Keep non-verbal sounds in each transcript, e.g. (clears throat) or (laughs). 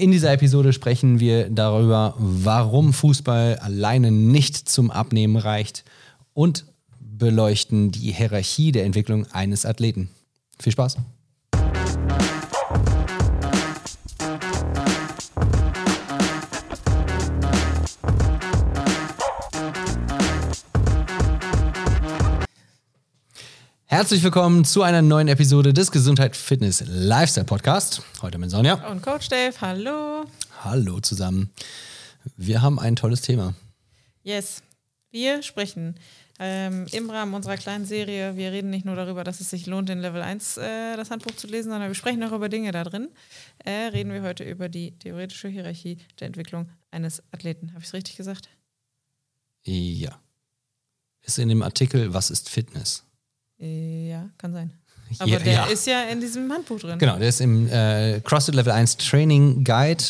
In dieser Episode sprechen wir darüber, warum Fußball alleine nicht zum Abnehmen reicht und beleuchten die Hierarchie der Entwicklung eines Athleten. Viel Spaß! Herzlich willkommen zu einer neuen Episode des Gesundheit Fitness Lifestyle Podcast. Heute mit Sonja. Und Coach Dave, hallo. Hallo zusammen. Wir haben ein tolles Thema. Yes. Wir sprechen ähm, im Rahmen unserer kleinen Serie. Wir reden nicht nur darüber, dass es sich lohnt, in Level 1 äh, das Handbuch zu lesen, sondern wir sprechen auch über Dinge da drin. Äh, reden wir heute über die theoretische Hierarchie der Entwicklung eines Athleten. Habe ich es richtig gesagt? Ja. Ist in dem Artikel Was ist Fitness? Ja, kann sein. (laughs) Aber der ja. ist ja in diesem Handbuch drin. Genau, der ist im äh, CrossFit Level 1 Training Guide.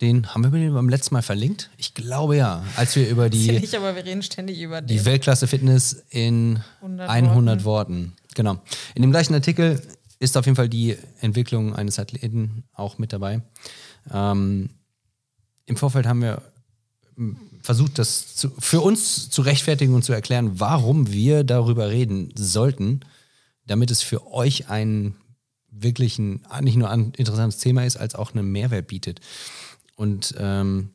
Den haben wir beim letzten Mal verlinkt? Ich glaube ja. Als wir über die. Nicht, aber wir reden ständig über die Weltklasse Fitness in 100, 100 Worten. Worten. Genau. In dem gleichen Artikel ist auf jeden Fall die Entwicklung eines Athleten auch mit dabei. Ähm, Im Vorfeld haben wir versucht, das zu, für uns zu rechtfertigen und zu erklären, warum wir darüber reden sollten, damit es für euch ein wirklich ein, nicht nur ein interessantes Thema ist, als auch einen Mehrwert bietet. Und ähm,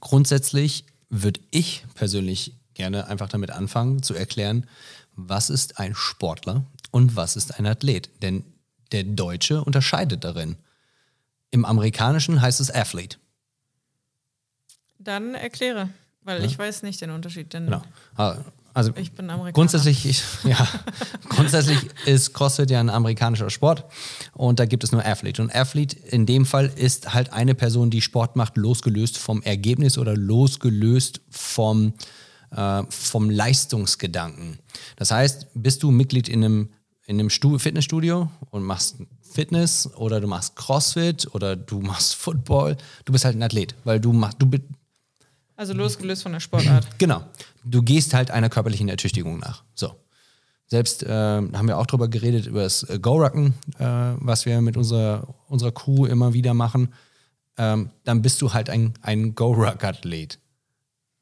grundsätzlich würde ich persönlich gerne einfach damit anfangen zu erklären, was ist ein Sportler und was ist ein Athlet. Denn der Deutsche unterscheidet darin. Im Amerikanischen heißt es Athlete. Dann erkläre, weil ja. ich weiß nicht den Unterschied. Denn genau. Ah, also ich bin Amerikaner. Grundsätzlich, ich, (laughs) ja, grundsätzlich ist CrossFit ja ein amerikanischer Sport und da gibt es nur Athlete. Und Athlete in dem Fall ist halt eine Person, die Sport macht, losgelöst vom Ergebnis oder losgelöst vom, äh, vom Leistungsgedanken. Das heißt, bist du Mitglied in einem, in einem Fitnessstudio und machst Fitness oder du machst CrossFit oder du machst Football, du bist halt ein Athlet, weil du machst, du bist also losgelöst von der Sportart. (clears throat) Genau. Du gehst halt einer körperlichen Ertüchtigung nach. So. Selbst äh, haben wir auch darüber geredet, über das äh, Go-Rucken, äh, was wir mit unserer, unserer Crew immer wieder machen. Ähm, dann bist du halt ein, ein Go-Ruck-Athlet,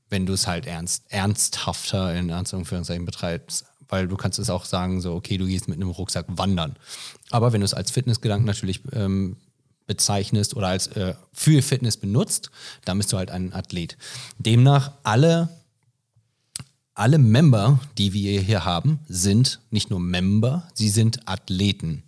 wenn du es halt ernst, ernsthafter in Anführungszeichen betreibst. Weil du kannst es auch sagen, so, okay, du gehst mit einem Rucksack wandern. Aber wenn du es als Fitnessgedanken natürlich ähm, bezeichnest oder als äh, für Fitness benutzt, dann bist du halt ein Athlet. Demnach alle alle Member, die wir hier haben, sind nicht nur Member, sie sind Athleten.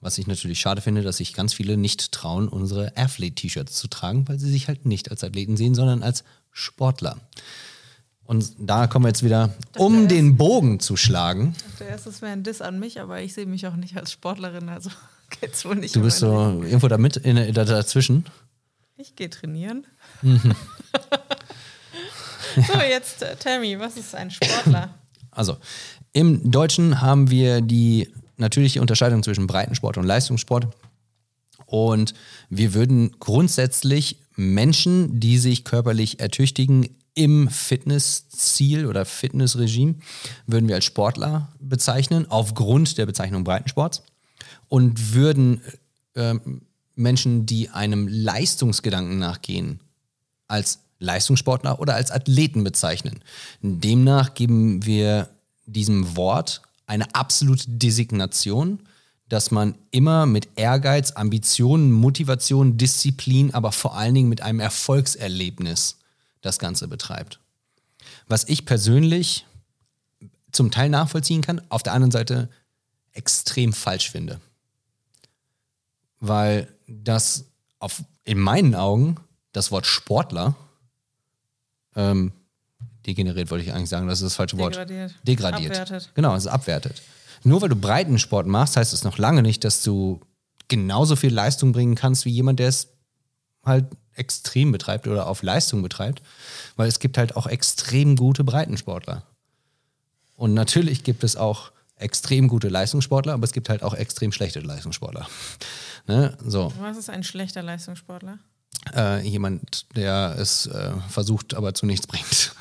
Was ich natürlich schade finde, dass sich ganz viele nicht trauen, unsere Athlete-T-Shirts zu tragen, weil sie sich halt nicht als Athleten sehen, sondern als Sportler. Und da kommen wir jetzt wieder, um den Bogen zu schlagen. Der erste wäre ein Diss an mich, aber ich sehe mich auch nicht als Sportlerin, also (laughs) geht's wohl nicht. Du bist so irgendwo da mit in, in, dazwischen. Ich gehe trainieren. Mhm. (laughs) so, jetzt äh, Tammy, was ist ein Sportler? Also, im Deutschen haben wir die natürliche Unterscheidung zwischen Breitensport und Leistungssport. Und wir würden grundsätzlich Menschen, die sich körperlich ertüchtigen, im Fitnessziel oder Fitnessregime würden wir als Sportler bezeichnen, aufgrund der Bezeichnung Breitensports. Und würden äh, Menschen, die einem Leistungsgedanken nachgehen, als Leistungssportler oder als Athleten bezeichnen. Demnach geben wir diesem Wort eine absolute Designation, dass man immer mit Ehrgeiz, Ambitionen, Motivation, Disziplin, aber vor allen Dingen mit einem Erfolgserlebnis das Ganze betreibt. Was ich persönlich zum Teil nachvollziehen kann, auf der anderen Seite extrem falsch finde. Weil das auf, in meinen Augen das Wort Sportler ähm, degeneriert, wollte ich eigentlich sagen, das ist das falsche Wort. Degradiert. Degradiert. Abwertet. Genau, es ist abwertet. Nur weil du Breitensport machst, heißt es noch lange nicht, dass du genauso viel Leistung bringen kannst wie jemand, der es halt extrem betreibt oder auf Leistung betreibt, weil es gibt halt auch extrem gute Breitensportler. Und natürlich gibt es auch extrem gute Leistungssportler, aber es gibt halt auch extrem schlechte Leistungssportler. Ne? so. Was ist ein schlechter Leistungssportler? Äh, jemand, der es äh, versucht, aber zu nichts bringt.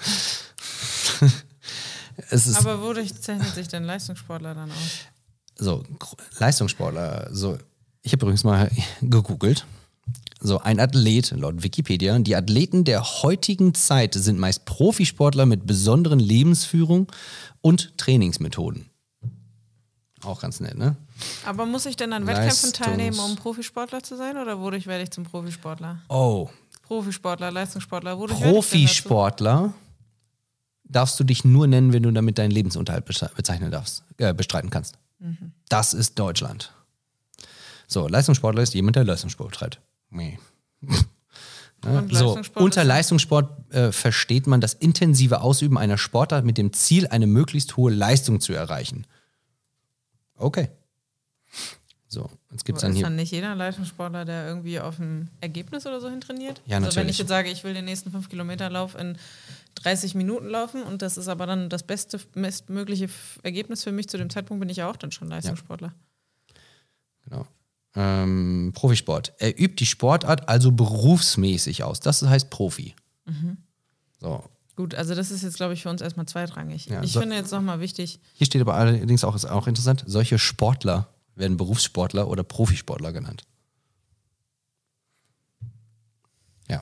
(laughs) aber wodurch zeichnet sich denn Leistungssportler dann aus? So, Leistungssportler, so, ich habe übrigens mal gegoogelt So, ein Athlet, laut Wikipedia, die Athleten der heutigen Zeit sind meist Profisportler mit besonderen Lebensführung und Trainingsmethoden. Auch ganz nett, ne? Aber muss ich denn an Wettkämpfen Leistungs- teilnehmen, um Profisportler zu sein? Oder wodurch werde ich zum Profisportler? Oh, Profisportler, Leistungssportler, wodurch? Profisportler darfst du dich nur nennen, wenn du damit deinen Lebensunterhalt beze- bezeichnen darfst, äh, bestreiten kannst. Mhm. Das ist Deutschland. So, Leistungssportler ist jemand, der Leistungssport betreibt. Nee. (laughs) Ne? Und so, unter ist- Leistungssport äh, versteht man das intensive Ausüben einer Sportart mit dem Ziel, eine möglichst hohe Leistung zu erreichen. Okay. So, jetzt gibt es dann ist hier. dann nicht jeder Leistungssportler, der irgendwie auf ein Ergebnis oder so hin trainiert? Ja, also wenn natürlich. ich jetzt sage, ich will den nächsten 5 Kilometer Lauf in 30 Minuten laufen und das ist aber dann das beste, bestmögliche Ergebnis für mich zu dem Zeitpunkt, bin ich ja auch dann schon Leistungssportler. Genau. Ähm, Profisport. Er übt die Sportart also berufsmäßig aus. Das heißt Profi. Mhm. So. Gut, also das ist jetzt, glaube ich, für uns erstmal zweitrangig. Ja, ich so- finde jetzt nochmal wichtig, Hier steht aber allerdings auch, ist auch interessant, solche Sportler werden Berufssportler oder Profisportler genannt. Ja.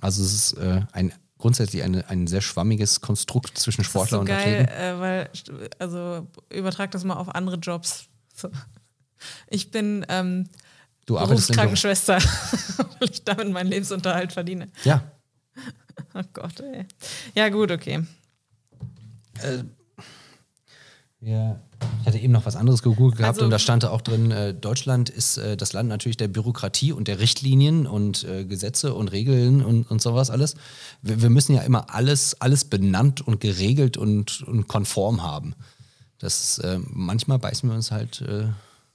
Also es ist äh, ein grundsätzlich eine, ein sehr schwammiges Konstrukt zwischen Sportler und das ist so geil, Athleten. äh, weil, also übertrag das mal auf andere Jobs. So. Ich bin ähm, Du arbeitest Berufskrankenschwester, (laughs) weil ich damit meinen Lebensunterhalt verdiene. Ja. (laughs) Oh Gott, ey. Ja, gut, okay. Ja. Ich hatte eben noch was anderes gegoogelt gehabt Also- und da stand da auch drin, äh, Deutschland ist äh, das Land natürlich der Bürokratie und der Richtlinien und äh, Gesetze und Regeln und, und sowas alles. Wir, wir müssen ja immer alles, alles benannt und geregelt und, und konform haben. Das äh, manchmal beißen wir uns halt äh,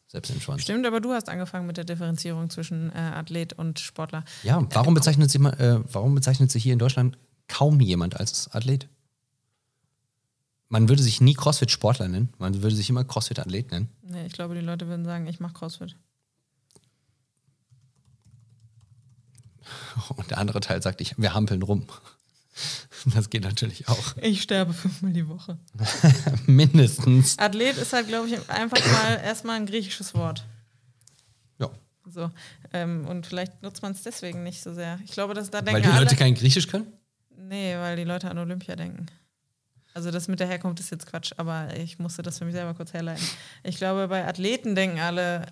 selbst den Schwanz. Stimmt, aber du hast angefangen mit der Differenzierung zwischen äh, Athlet und Sportler. Ja, warum bezeichnet, sich, mal- äh, warum bezeichnet sich hier in Deutschland kaum jemand als Athlet? Man würde sich nie CrossFit-Sportler nennen, man würde sich immer CrossFit-Athlet nennen. Nee, ich glaube, die Leute würden sagen, ich mache Crossfit. (laughs) Und der andere Teil sagt, ich, wir hampeln rum. (laughs) Das geht natürlich auch. Ich sterbe fünfmal die Woche. (laughs) Mindestens. Athlet ist halt, glaube ich, einfach mal erstmal ein griechisches Wort. Ja. So. Ähm, und vielleicht nutzt man es deswegen nicht so sehr. Ich glaube, dass da Weil denken die alle. Leute kein Griechisch können? nee, weil die Leute an Olympia denken. Also das mit der Herkunft ist jetzt Quatsch, aber ich musste das für mich selber kurz herleiten. Ich glaube, bei Athleten denken alle,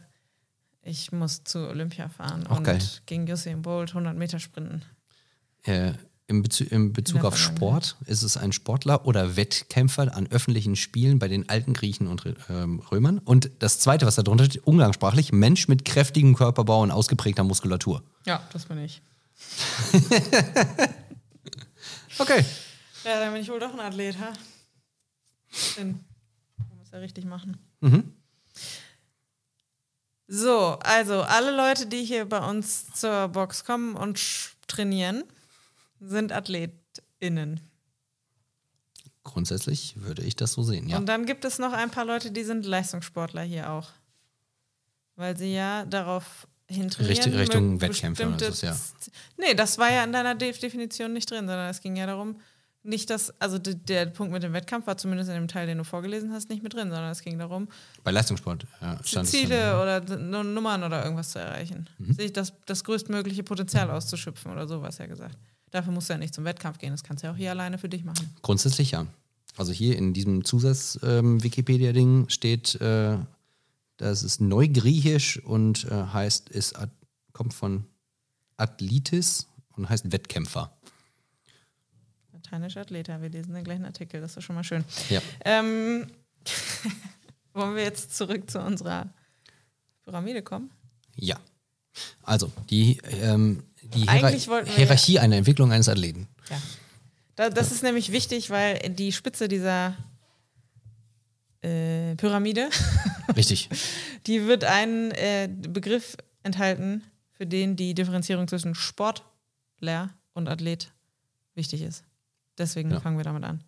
ich muss zu Olympia fahren Auch und geil. gegen Usain Bolt 100 Meter sprinten. Äh, Im Bezug, im Bezug auf. Sport ist es ein Sportler oder Wettkämpfer an öffentlichen Spielen bei den alten Griechen und ähm, Römern. Und das zweite, was da drunter steht, umgangssprachlich, Mensch mit kräftigem Körperbau und ausgeprägter Muskulatur. Ja, das bin ich. (laughs) Okay. Ja, dann bin ich wohl doch ein Athlet, ha? Bin. Man muss ja richtig machen. Mhm. So, also alle Leute, die hier bei uns zur Box kommen und trainieren, sind AthletInnen. Grundsätzlich würde ich das so sehen, ja. Und dann gibt es noch ein paar Leute, die sind Leistungssportler hier auch. Weil sie ja darauf hintrainieren. Richt- Richtung Wettkämpfe und bestimmte so, ja. Nee, das war ja in deiner De Definition nicht drin, sondern es ging ja darum, nicht dass, also de- der Punkt mit dem Wettkampf war zumindest in dem Teil, den du vorgelesen hast, nicht mit drin, sondern es ging darum, Bei Leistungssport ja. Ziele oder N- Nummern oder irgendwas zu erreichen. Mhm. Sich das, das größtmögliche Potenzial auszuschöpfen oder sowas ja gesagt. Dafür musst du ja nicht zum Wettkampf gehen, das kannst du ja auch hier alleine für dich machen. Grundsätzlich ja. Also hier in diesem Zusatz-Wikipedia-Ding steht, äh, das ist Neugriechisch und äh, heißt, ad- kommt von Athletis und heißt Wettkämpfer. Lateinisch Athleta, wir lesen den gleichen Artikel, das ist schon mal schön. Ja. Ähm, (laughs) wollen wir jetzt zurück zu unserer Pyramide kommen? Ja. Also, die, ähm, die wir Hierarchie einer Entwicklung eines Athleten. Ja. Da, das ist nämlich wichtig, weil die Spitze dieser äh, Pyramide, (laughs) Richtig. die wird einen äh, Begriff enthalten, für den die Differenzierung zwischen Sportler und Athlet wichtig ist. Deswegen Ja. fangen wir damit an.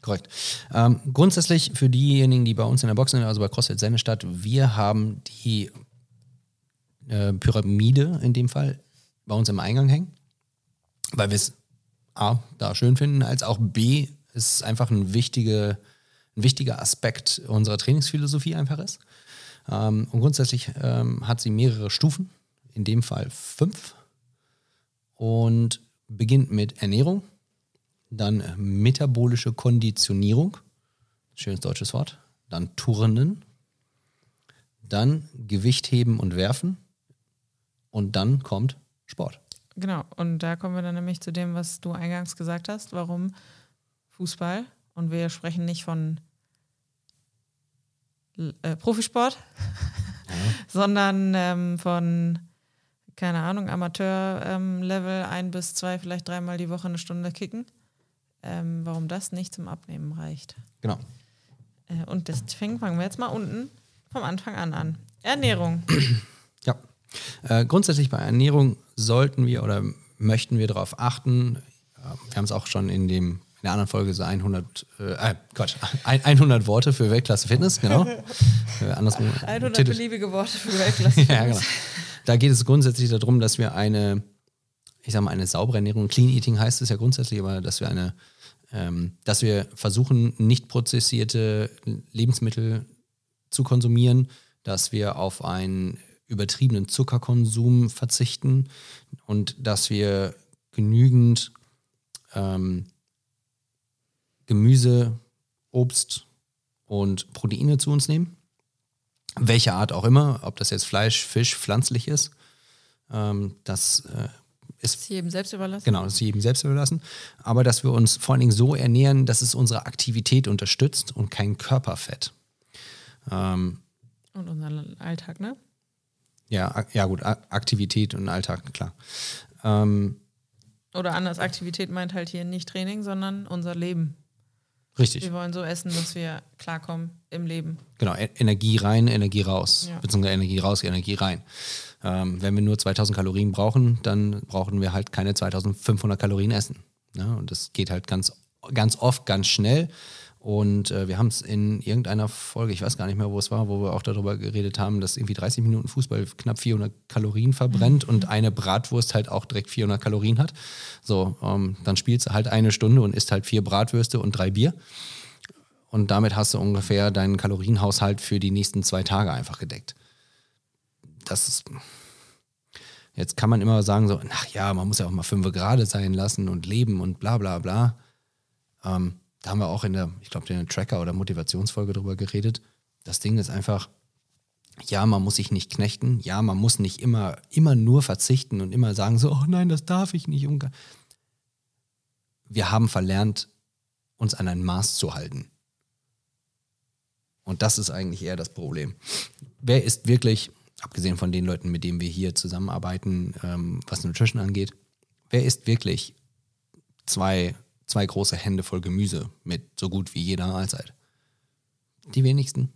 Korrekt. Ähm, grundsätzlich für diejenigen, die bei uns in der Box sind, also bei CrossFit Sennestadt, wir haben die äh, Pyramide in dem Fall bei uns im Eingang hängen, weil wir es A, da schön finden, als auch B, es einfach ein, wichtige, ein wichtiger Aspekt unserer Trainingsphilosophie einfach ist. Ähm, und grundsätzlich ähm, hat sie mehrere Stufen. in dem Fall fünf. Und beginnt mit Ernährung, dann metabolische Konditionierung, schönes deutsches Wort, dann Turnen, dann Gewicht heben und werfen und dann kommt Sport. Genau, und da kommen wir dann nämlich zu dem, was du eingangs gesagt hast, warum Fußball und wir sprechen nicht von äh, Profisport, ja. (laughs) sondern ähm, von, keine Ahnung, Amateur-Level ähm, ein bis zwei, vielleicht dreimal die Woche eine Stunde kicken. Ähm, warum das nicht zum Abnehmen reicht. Genau. Äh, und deswegen fangen wir jetzt mal unten vom Anfang an an. Ernährung. (clears throat) Äh, grundsätzlich bei Ernährung sollten wir oder möchten wir darauf achten, äh, wir haben es auch schon in dem in der anderen Folge so 100, äh, äh Gott, (laughs) 100 Worte für Weltklasse Fitness, genau. (laughs) äh, andersrum, 100 Titel. beliebige Worte für Weltklasse Fitness. (laughs) ja, genau. Da geht es grundsätzlich darum, dass wir eine, ich sag mal, eine saubere Ernährung, Clean Eating heißt es ja grundsätzlich, aber dass wir eine, ähm, dass wir versuchen, nicht prozessierte Lebensmittel zu konsumieren, dass wir auf einen übertriebenen Zuckerkonsum verzichten und dass wir genügend ähm, Gemüse, Obst und Proteine zu uns nehmen. Welche Art auch immer, ob das jetzt Fleisch, Fisch, pflanzlich ist. Ähm, das äh, ist, ist jedem selbst überlassen. Genau, das ist jedem selbst überlassen. Aber dass wir uns vor allen Dingen so ernähren, dass es unsere Aktivität unterstützt und kein Körperfett. Ähm, und unseren Alltag, ne? Ja, ja gut, Aktivität und Alltag, klar. Ähm, Oder anders, Aktivität meint halt hier nicht Training, sondern unser Leben. Richtig. Wir wollen so essen, dass wir klarkommen im Leben. Genau, e Energie rein, Energie raus. Ja. Beziehungsweise Energie raus, Energie rein. Ähm, wenn wir nur 2000 Kalorien brauchen, dann brauchen wir halt keine 2500 Kalorien essen. Ja, und das geht halt ganz, ganz oft, ganz schnell. Und äh, wir haben es in irgendeiner Folge, ich weiß gar nicht mehr, wo es war, wo wir auch darüber geredet haben, dass irgendwie 30 Minuten Fußball knapp 400 Kalorien verbrennt mhm. und eine Bratwurst halt auch direkt 400 Kalorien hat. So, ähm, dann spielst du halt eine Stunde und isst halt vier Bratwürste und drei Bier. Und damit hast du ungefähr deinen Kalorienhaushalt für die nächsten zwei Tage einfach gedeckt. Das ist. Jetzt kann man immer sagen, so, ach ja, man muss ja auch mal fünf gerade sein lassen und leben und bla bla bla. Ähm, da haben wir auch in der, ich glaube, in der Tracker- oder Motivationsfolge drüber geredet. Das Ding ist einfach, ja, man muss sich nicht knechten, ja, man muss nicht immer, immer nur verzichten und immer sagen so, oh nein, das darf ich nicht. Wir haben verlernt, uns an ein Maß zu halten. Und das ist eigentlich eher das Problem. Wer ist wirklich, abgesehen von den Leuten, mit denen wir hier zusammenarbeiten, ähm, was Nutrition angeht, wer ist wirklich zwei zwei große Hände voll Gemüse mit so gut wie jeder Mahlzeit. Die wenigsten.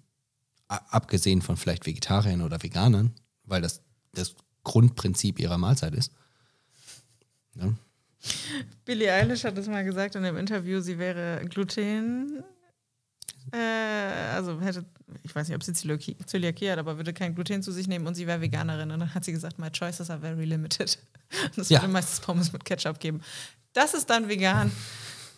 Abgesehen von vielleicht Vegetariern oder Veganern, weil das das Grundprinzip ihrer Mahlzeit ist. Ja. Billie Eilish hat es mal gesagt in einem Interview, sie wäre Gluten, äh, also hätte, ich weiß nicht, ob sie Zöliakie, Zöliakie hat, aber würde kein Gluten zu sich nehmen und sie wäre Veganerin. Und dann hat sie gesagt, my choices are very limited. (laughs) Und es ja. würde meistens Pommes mit Ketchup geben. Das ist dann vegan.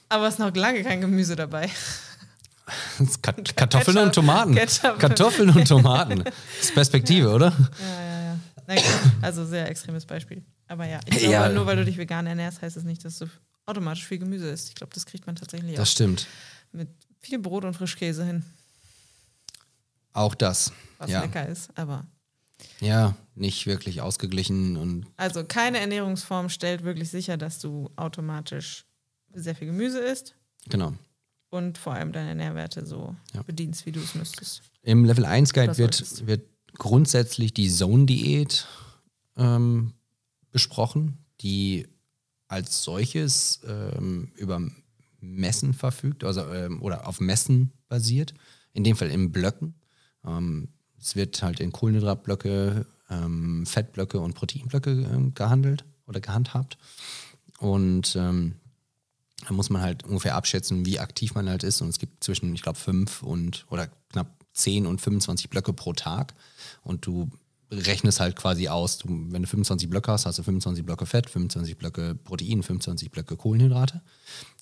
Aber es ist noch lange kein Gemüse dabei. (laughs) Kartoffeln Ketchup, und Tomaten. Ketchup. Kartoffeln und Tomaten. (laughs) Das ist Perspektive, ja. oder? Ja, ja, ja. Nein, also sehr extremes Beispiel. Aber ja, ich glaube, ja. nur weil du dich vegan ernährst, heißt es das nicht, dass du automatisch viel Gemüse isst. Ich glaube, das kriegt man tatsächlich auch. Das stimmt. Mit viel Brot und Frischkäse hin. Auch das. Was ja. lecker ist, aber. Ja, nicht wirklich ausgeglichen und. Also keine Ernährungsform stellt wirklich sicher, dass du automatisch sehr viel Gemüse isst. Genau. Und vor allem deine Nährwerte so ja. bedienst, wie du es müsstest. Im Level 1 Guide wird, wird grundsätzlich die Zone-Diät ähm, besprochen, die als solches ähm, über Messen verfügt, also ähm, oder auf Messen basiert, in dem Fall in Blöcken. Ähm, es wird halt in Kohlenhydratblöcke, ähm, Fettblöcke und Proteinblöcke äh, gehandelt oder gehandhabt. Und ähm, da muss man halt ungefähr abschätzen, wie aktiv man halt ist. Und es gibt zwischen, ich glaube, fünf und oder knapp 10 und 25 Blöcke pro Tag. Und du rechnest halt quasi aus, du, wenn du 25 Blöcke hast, hast du 25 Blöcke Fett, 25 Blöcke Protein, 25 Blöcke Kohlenhydrate.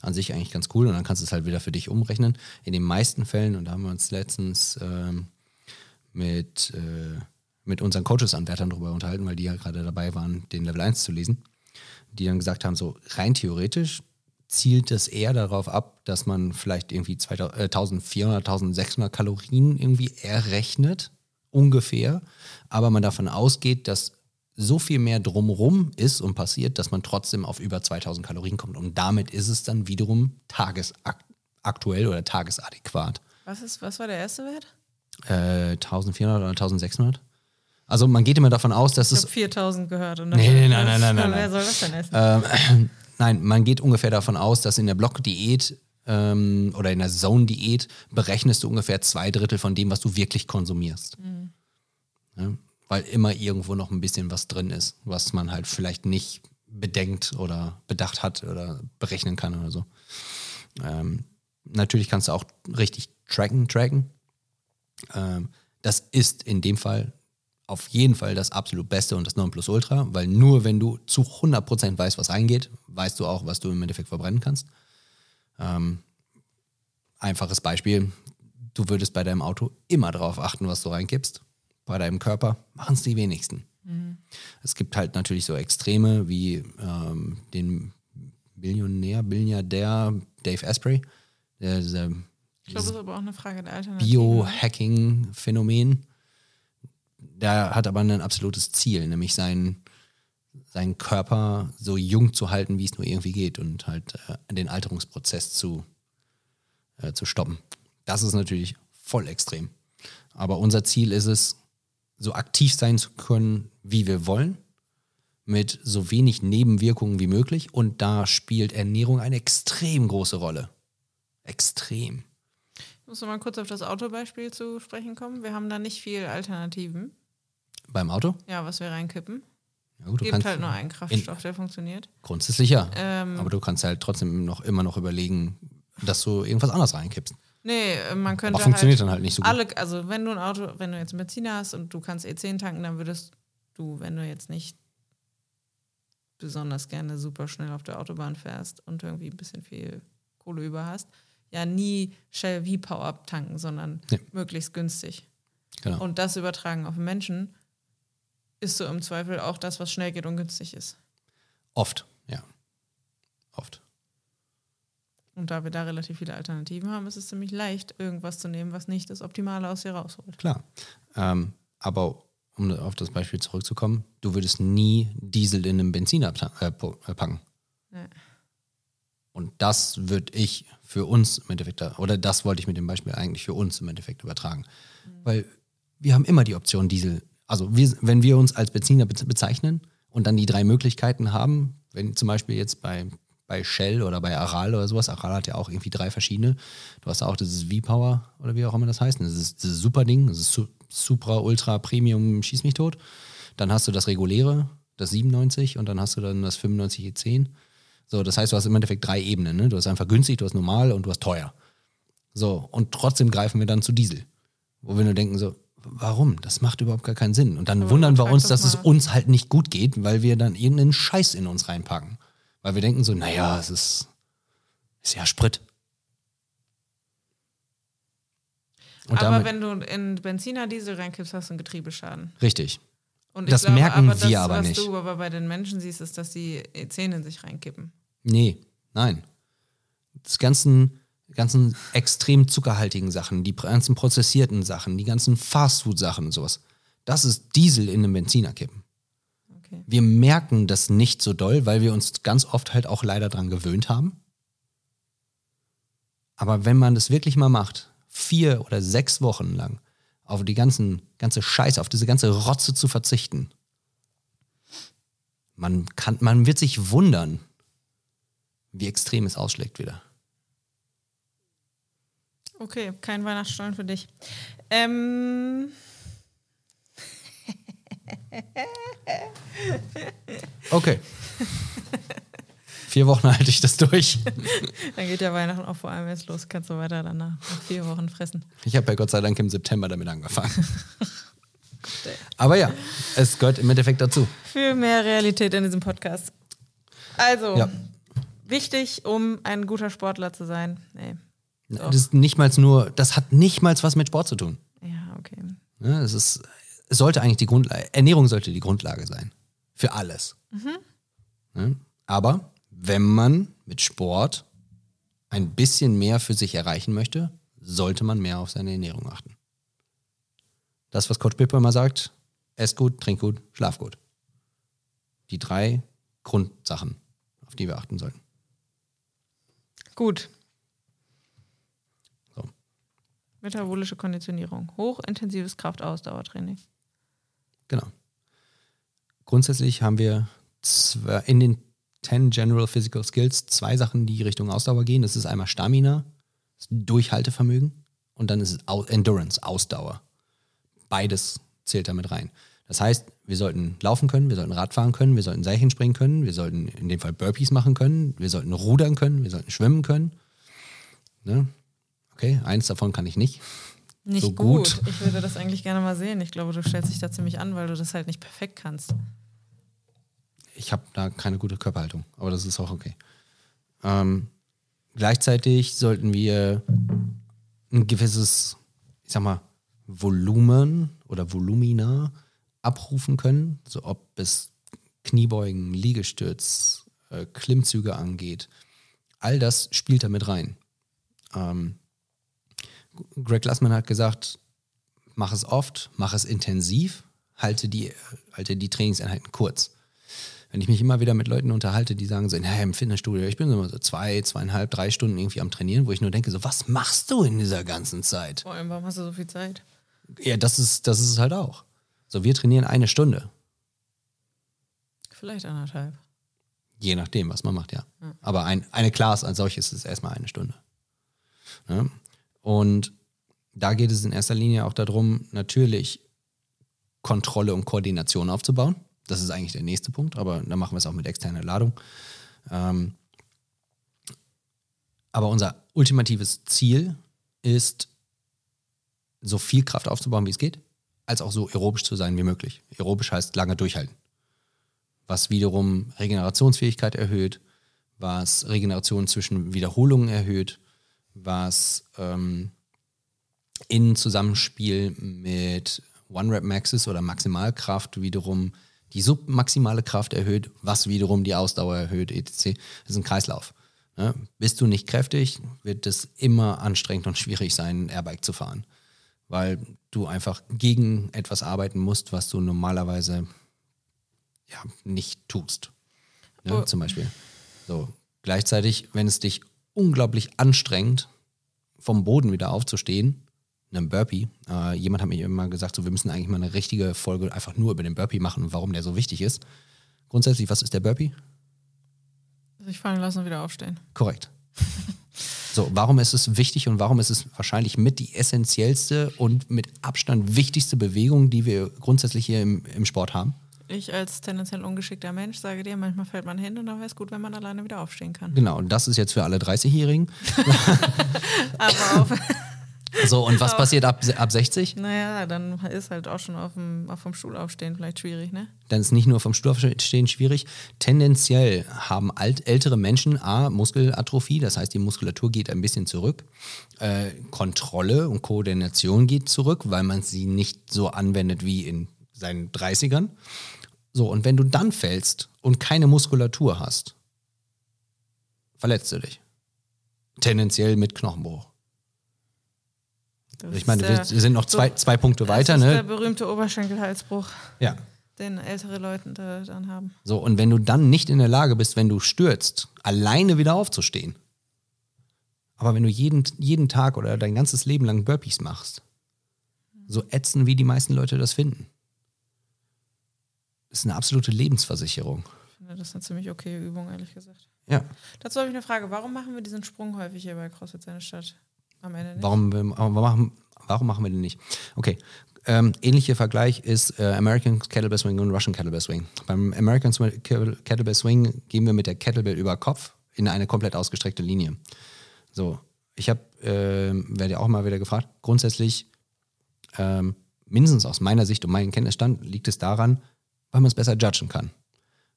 An sich eigentlich ganz cool und dann kannst du es halt wieder für dich umrechnen. In den meisten Fällen, und da haben wir uns letztens ähm, mit, äh, mit unseren Coaches-Anwärtern darüber unterhalten, weil die ja gerade dabei waren, den Level 1 zu lesen. Die dann gesagt haben, so rein theoretisch zielt es eher darauf ab, dass man vielleicht irgendwie 2000, äh, 1400, 1600 Kalorien irgendwie errechnet, ungefähr. Aber man davon ausgeht, dass so viel mehr drumrum ist und passiert, dass man trotzdem auf über 2000 Kalorien kommt. Und damit ist es dann wiederum tagesaktuell oder tagesadäquat. Was, ist, was war der erste Wert? Äh, 1400 oder 1600? Also man geht immer davon aus, dass Ich es... habe 4000 gehört. Und Nee, nee, nein, nein, nein, (laughs) nein, Wer soll das denn essen? Ähm, (clears throat) nein, man geht ungefähr davon aus, dass in der Blockdiät ähm, oder in der Zone-Diät berechnest du ungefähr zwei Drittel von dem, was du wirklich konsumierst. Ja, weil immer irgendwo noch ein bisschen was drin ist, was man halt vielleicht nicht bedenkt oder bedacht hat oder berechnen kann oder so. Ähm, natürlich kannst du auch richtig tracken, tracken. Ähm, das ist in dem Fall auf jeden Fall das absolut Beste und das Nonplusultra, weil nur wenn du zu 100% weißt, was reingeht, weißt du auch, was du im Endeffekt verbrennen kannst. Ähm, einfaches Beispiel, du würdest bei deinem Auto immer darauf achten, was du reinkippst. Bei deinem Körper machen es die wenigsten. Es gibt halt natürlich so Extreme wie ähm, den Billionär, Billionär Dave Asprey, der, dieser Ich glaube, das ist aber auch eine Frage der Alternative. Biohacking-Phänomen. Der hat aber ein absolutes Ziel, nämlich seinen, seinen Körper so jung zu halten, wie es nur irgendwie geht und halt äh, den Alterungsprozess zu, äh, zu stoppen. Das ist natürlich voll extrem. Aber unser Ziel ist es, so aktiv sein zu können, wie wir wollen, mit so wenig Nebenwirkungen wie möglich. Und da spielt Ernährung eine extrem große Rolle. Extrem. Muss mal kurz auf das Autobeispiel zu sprechen kommen. Wir haben da nicht viel Alternativen. Beim Auto? Ja, was wir reinkippen. Ja, gut, Gibt halt nur einen Kraftstoff, der funktioniert. grundsätzlich ja. Ähm, Aber du kannst halt trotzdem noch immer noch überlegen, dass du irgendwas anderes reinkippst. Nee, äh, man könnte Aber funktioniert halt dann halt nicht so gut. alle, also wenn du ein Auto, wenn du jetzt einen Benziner hast und du kannst E10 tanken, dann würdest du, wenn du jetzt nicht besonders gerne super schnell auf der Autobahn fährst und irgendwie ein bisschen viel Kohle über hast, ja nie Shell V-Power tanken, sondern Nee. möglichst günstig. Genau. Und das übertragen auf den Menschen ist so im Zweifel auch das, was schnell geht und günstig ist. Oft, ja. Oft. Und da wir da relativ viele Alternativen haben, ist es ziemlich leicht, irgendwas zu nehmen, was nicht das Optimale aus dir rausholt. Klar. Ähm, aber um auf das Beispiel zurückzukommen, du würdest nie Diesel in einem Benziner äh, äh, packen. Ja. Und das würde ich für uns im Endeffekt, oder das wollte ich mit dem Beispiel eigentlich für uns im Endeffekt übertragen. Weil wir haben immer die Option Diesel. Also wir, wenn wir uns als Benziner bez- bezeichnen und dann die drei Möglichkeiten haben, wenn zum Beispiel jetzt bei, bei Shell oder bei Aral oder sowas, Aral hat ja auch irgendwie drei verschiedene. Du hast auch dieses V-Power oder wie auch immer das heißt. Das ist dieses super Ding, das ist Su Supra, Ultra, Premium, schieß mich tot. Dann hast du das reguläre, das 97 und dann hast du dann das 95 E10. So, das heißt, du hast im Endeffekt drei Ebenen. Ne? Du hast einfach günstig, du hast normal und du hast teuer. So, und trotzdem greifen wir dann zu Diesel. Wo wir nur denken so, warum? Das macht überhaupt gar keinen Sinn. Und dann Aber wundern wir uns, dass es mal. uns halt nicht gut geht, weil wir dann irgendeinen Scheiß in uns reinpacken. Weil wir denken so, naja, es ist, ist ja Sprit. Und aber damit, wenn du in Benziner Diesel reinkippst, hast du einen Getriebeschaden. richtig. Und Das merken wir das, aber was nicht. du aber bei den Menschen siehst, ist, dass die E10 in sich reinkippen. Nee, nein. Das ganzen, ganzen extrem zuckerhaltigen Sachen, die ganzen prozessierten Sachen, die ganzen Fastfood-Sachen und sowas, das ist Diesel in einem Benziner kippen. Okay. Wir merken das nicht so doll, weil wir uns ganz oft halt auch leider dran gewöhnt haben. Aber wenn man das wirklich mal macht, vier oder sechs Wochen lang auf die ganzen, ganze Scheiße, auf diese ganze Rotze zu verzichten, man, kann, man wird sich wundern, wie extrem es ausschlägt wieder. Okay, kein Weihnachtsstollen für dich. Ähm, Okay. (laughs) Vier Wochen (laughs) halte ich das durch. dann geht ja Weihnachten auch vor allem jetzt los. Kannst du weiter danach nach vier Wochen fressen. Ich habe ja Gott sei Dank im September damit angefangen. (laughs) Aber ja, es gehört im Endeffekt dazu. Für mehr Realität in diesem Podcast. Also, Ja. wichtig, um ein guter Sportler zu sein. Nee. Das ist nicht mal nur, das hat nicht mal was mit Sport zu tun. Ja, okay. Ne, Es ist es sollte eigentlich die Grundlage, Ernährung sollte die Grundlage sein. Für alles. Ne? Aber wenn man mit Sport ein bisschen mehr für sich erreichen möchte, sollte man mehr auf seine Ernährung achten. Das, was Coach Pipper immer sagt, ess gut, trink gut, schlaf gut. Die drei Grundsachen, auf die wir achten sollten. Gut. So. Metabolische Konditionierung. Hochintensives Kraftausdauertraining. Genau. Grundsätzlich haben wir in den 10 General Physical Skills zwei Sachen, die Richtung Ausdauer gehen. Das ist einmal Stamina, das Durchhaltevermögen und dann ist es Au- Endurance, Ausdauer. Beides zählt damit rein. Das heißt, wir sollten laufen können, wir sollten Radfahren können, wir sollten Seilchen springen können, wir sollten in dem Fall Burpees machen können, wir sollten rudern können, wir sollten schwimmen können. Ne? Okay, eins davon kann ich nicht. Nicht So gut. gut. Ich würde das eigentlich gerne mal sehen. Ich glaube, du stellst dich da ziemlich an, weil du das halt nicht perfekt kannst. Ich habe da keine gute Körperhaltung, aber das ist auch okay. Ähm, gleichzeitig sollten wir ein gewisses, ich sag mal, Volumen oder Volumina abrufen können, so ob es Kniebeugen, Liegestütz, äh, Klimmzüge angeht. All das spielt da mit rein. Ähm, Greg Glassman hat gesagt, mach es oft, mach es intensiv, halte die, halte die Trainingseinheiten kurz wenn ich mich immer wieder mit Leuten unterhalte, die sagen so, naja, im Fitnessstudio, ich bin so immer so zwei, zweieinhalb, drei Stunden irgendwie am Trainieren, wo ich nur denke, so, was machst du in dieser ganzen Zeit? Vor allem, warum hast du so viel Zeit? Ja, das ist, das ist es halt auch. So, wir trainieren eine Stunde, Vielleicht anderthalb. je nachdem, was man macht, ja. Aber ein, eine Class als solches ist erstmal eine Stunde. Ne? Und da geht es in erster Linie auch darum, natürlich Kontrolle und Koordination aufzubauen. Das ist eigentlich der nächste Punkt, aber dann machen wir es auch mit externer Ladung. Ähm, aber unser ultimatives Ziel ist, so viel Kraft aufzubauen, wie es geht, als auch so aerobisch zu sein wie möglich. Aerobisch heißt lange durchhalten. Was wiederum Regenerationsfähigkeit erhöht, was Regeneration zwischen Wiederholungen erhöht, was ähm, in Zusammenspiel mit One-Rep-Maxes oder Maximalkraft wiederum die submaximale Kraft erhöht, was wiederum die Ausdauer erhöht, etc. Das ist ein Kreislauf. Ne? Bist du nicht kräftig, wird es immer anstrengend und (laughs) schwierig sein, Airbike zu fahren. Weil du einfach gegen etwas arbeiten musst, was du normalerweise ja, nicht tust. Ne? Oh. Zum Beispiel. So. Gleichzeitig, wenn es dich unglaublich anstrengt, vom Boden wieder aufzustehen, einem Burpee. Äh, jemand hat mir immer gesagt, so, wir müssen eigentlich mal eine richtige Folge einfach nur über den Burpee machen und warum der so wichtig ist. Grundsätzlich, was ist der Burpee? Sich fallen lassen und wieder aufstehen. Korrekt. So, warum ist es wichtig und warum ist es wahrscheinlich mit die essentiellste und mit Abstand wichtigste Bewegung, die wir grundsätzlich hier im, im Sport haben? Ich als tendenziell ungeschickter Mensch sage dir, manchmal fällt man hin und dann wäre es gut, wenn man alleine wieder aufstehen kann. Genau, und das ist jetzt für alle 30-Jährigen. (laughs) Aber auf, So, und was passiert ab, ab 60? naja, dann ist halt auch schon auf dem, auf dem Stuhl aufstehen vielleicht schwierig, ne? Dann ist nicht nur vom Stuhl aufstehen schwierig. Tendenziell haben alt, ältere Menschen A, Muskelatrophie, das heißt, die Muskulatur geht ein bisschen zurück. Äh, Kontrolle und Koordination geht zurück, weil man sie nicht so anwendet wie in seinen 30ern. So, und wenn du dann fällst und keine Muskulatur hast, verletzt du dich. Tendenziell mit Knochenbruch. Das Ich meine, ist wir der- sind noch zwei, zwei Punkte weiter, das ist der ne? berühmte Oberschenkelhalsbruch, Ja. den ältere Leute da, dann haben. So, und wenn du dann nicht in der Lage bist, wenn du stürzt, alleine wieder aufzustehen, aber wenn du jeden, jeden Tag oder dein ganzes Leben lang Burpees machst, so ätzen, wie die meisten Leute das finden, das ist eine absolute Lebensversicherung. Ich finde das eine ziemlich okay Übung, ehrlich gesagt. Ja. Dazu habe ich eine Frage. Warum machen wir diesen Sprung häufig hier bei CrossFit seine Stadt? Am Ende nicht? Warum, warum, machen, warum machen wir den nicht? Okay. Ähm, ähnlicher Vergleich ist äh, American Kettlebell Swing und Russian Kettlebell Swing. Beim American Kettlebell Swing gehen wir mit der Kettlebell über Kopf in eine komplett ausgestreckte Linie. So, ich habe, äh, werde ja auch mal wieder gefragt, grundsätzlich, ähm, mindestens aus meiner Sicht und meinem Kenntnisstand, liegt es daran, weil man es besser judgen kann.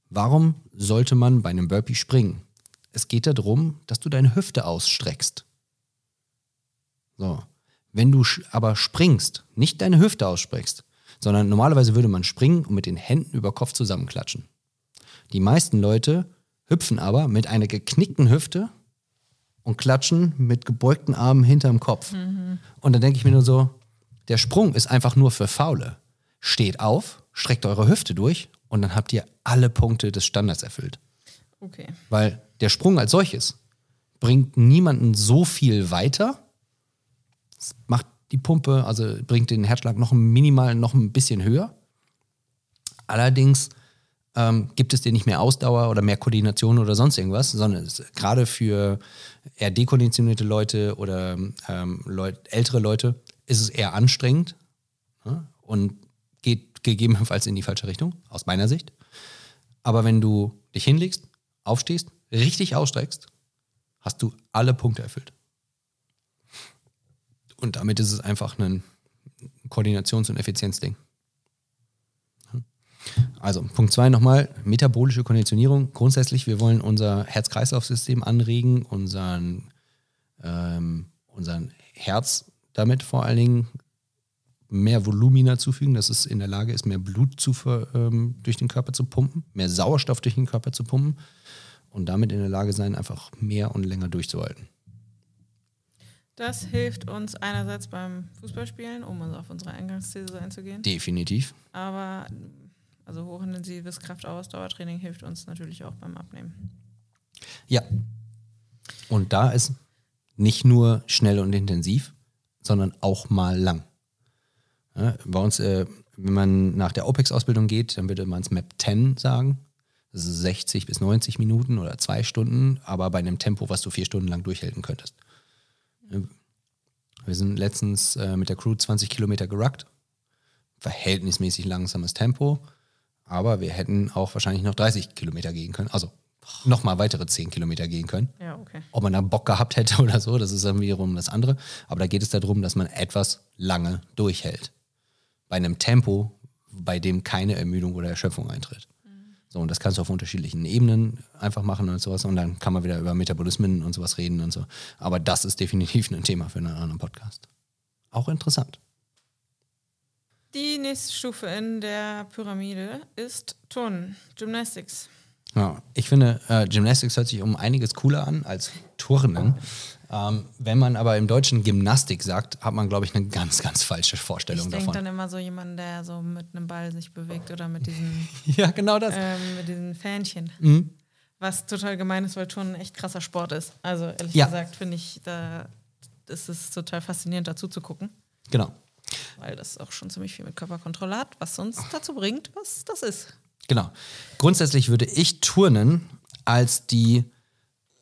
Warum sollte man bei einem Burpee springen? Es geht darum, dass du deine Hüfte ausstreckst. So. Wenn du aber springst, nicht deine Hüfte ausstreckst, sondern normalerweise würde man springen und mit den Händen über Kopf zusammenklatschen. Die meisten Leute hüpfen aber mit einer geknickten Hüfte und klatschen mit gebeugten Armen hinterm Kopf. Und dann denke ich mir nur so, der Sprung ist einfach nur für Faule. Steht auf, streckt eure Hüfte durch und dann habt ihr alle Punkte des Standards erfüllt. Okay. Weil der Sprung als solches bringt niemanden so viel weiter. Es macht die Pumpe, also bringt den Herzschlag noch minimal noch ein bisschen höher. Allerdings ähm, gibt es dir nicht mehr Ausdauer oder mehr Koordination oder sonst irgendwas, sondern gerade für eher dekonditionierte Leute oder ähm, Leut, ältere Leute ist es eher anstrengend ja, und geht gegebenenfalls in die falsche Richtung, aus meiner Sicht. Aber wenn du dich hinlegst, aufstehst, richtig aussteigst, hast du alle Punkte erfüllt. Und damit ist es einfach ein Koordinations- und Effizienzding. Also Punkt zwei nochmal, metabolische Konditionierung. Grundsätzlich, wir wollen unser Herz-Kreislauf-System anregen, unseren, ähm, unseren Herz damit vor allen Dingen mehr Volumina zufügen, dass es in der Lage ist, mehr Blut zu, ähm, durch den Körper zu pumpen, mehr Sauerstoff durch den Körper zu pumpen und damit in der Lage sein, einfach mehr und länger durchzuhalten. Das hilft uns einerseits beim Fußballspielen, um also auf unsere Eingangsthese einzugehen. Definitiv. Aber also hochintensives Kraftausdauertraining hilft uns natürlich auch beim Abnehmen. Ja. Und da ist nicht nur schnell und intensiv, sondern auch mal lang. Ja, bei uns, äh, wenn man nach der OPEX-Ausbildung geht, dann würde man es MAP 10 sagen. Das ist 60 bis 90 Minuten oder zwei Stunden, aber bei einem Tempo, was du vier Stunden lang durchhalten könntest. Wir sind letztens äh, mit der Crew 20 Kilometer geruckt. Verhältnismäßig langsames Tempo, aber wir hätten auch wahrscheinlich noch 30 Kilometer gehen können. Also nochmal weitere 10 Kilometer gehen können. Ja, okay. Ob man da Bock gehabt hätte (laughs) oder so, das ist dann wiederum das andere. Aber da geht es darum, dass man etwas lange durchhält. Bei einem Tempo, bei dem keine Ermüdung oder Erschöpfung eintritt. So, und das kannst du auf unterschiedlichen Ebenen einfach machen und sowas. Und dann kann man wieder über Metabolismen und sowas reden und so. Aber das ist definitiv ein Thema für einen anderen Podcast. Auch interessant. Die nächste Stufe in der Pyramide ist Turnen, Gymnastics. Ja, ich finde, äh, Gymnastics hört sich um einiges cooler an als Turnen. Ähm, wenn man aber im Deutschen Gymnastik sagt, hat man, glaube ich, eine ganz, ganz falsche Vorstellung Ich denke davon. dann immer so jemanden, der so mit einem Ball sich bewegt oder mit diesen, (laughs) Ja, genau das. ähm, mit diesen Fähnchen. Mhm. Was total gemein ist, weil Turnen ein echt krasser Sport ist. Also ehrlich Ja. gesagt finde ich, da ist es total faszinierend dazu zu gucken, Genau. weil das auch schon ziemlich viel mit Körperkontrolle hat, was uns dazu bringt, was das ist. Genau. Grundsätzlich würde ich Turnen als die,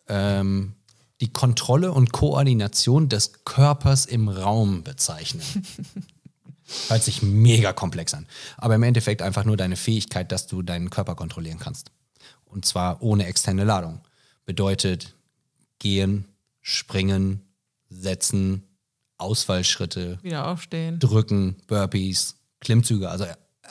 ähm, die Kontrolle und Koordination des Körpers im Raum bezeichnen. (laughs) Hört sich mega komplex an. Aber im Endeffekt einfach nur deine Fähigkeit, dass du deinen Körper kontrollieren kannst. Und zwar ohne externe Ladung. Bedeutet gehen, springen, setzen, Ausfallschritte, Wieder aufstehen. drücken, Burpees, Klimmzüge, also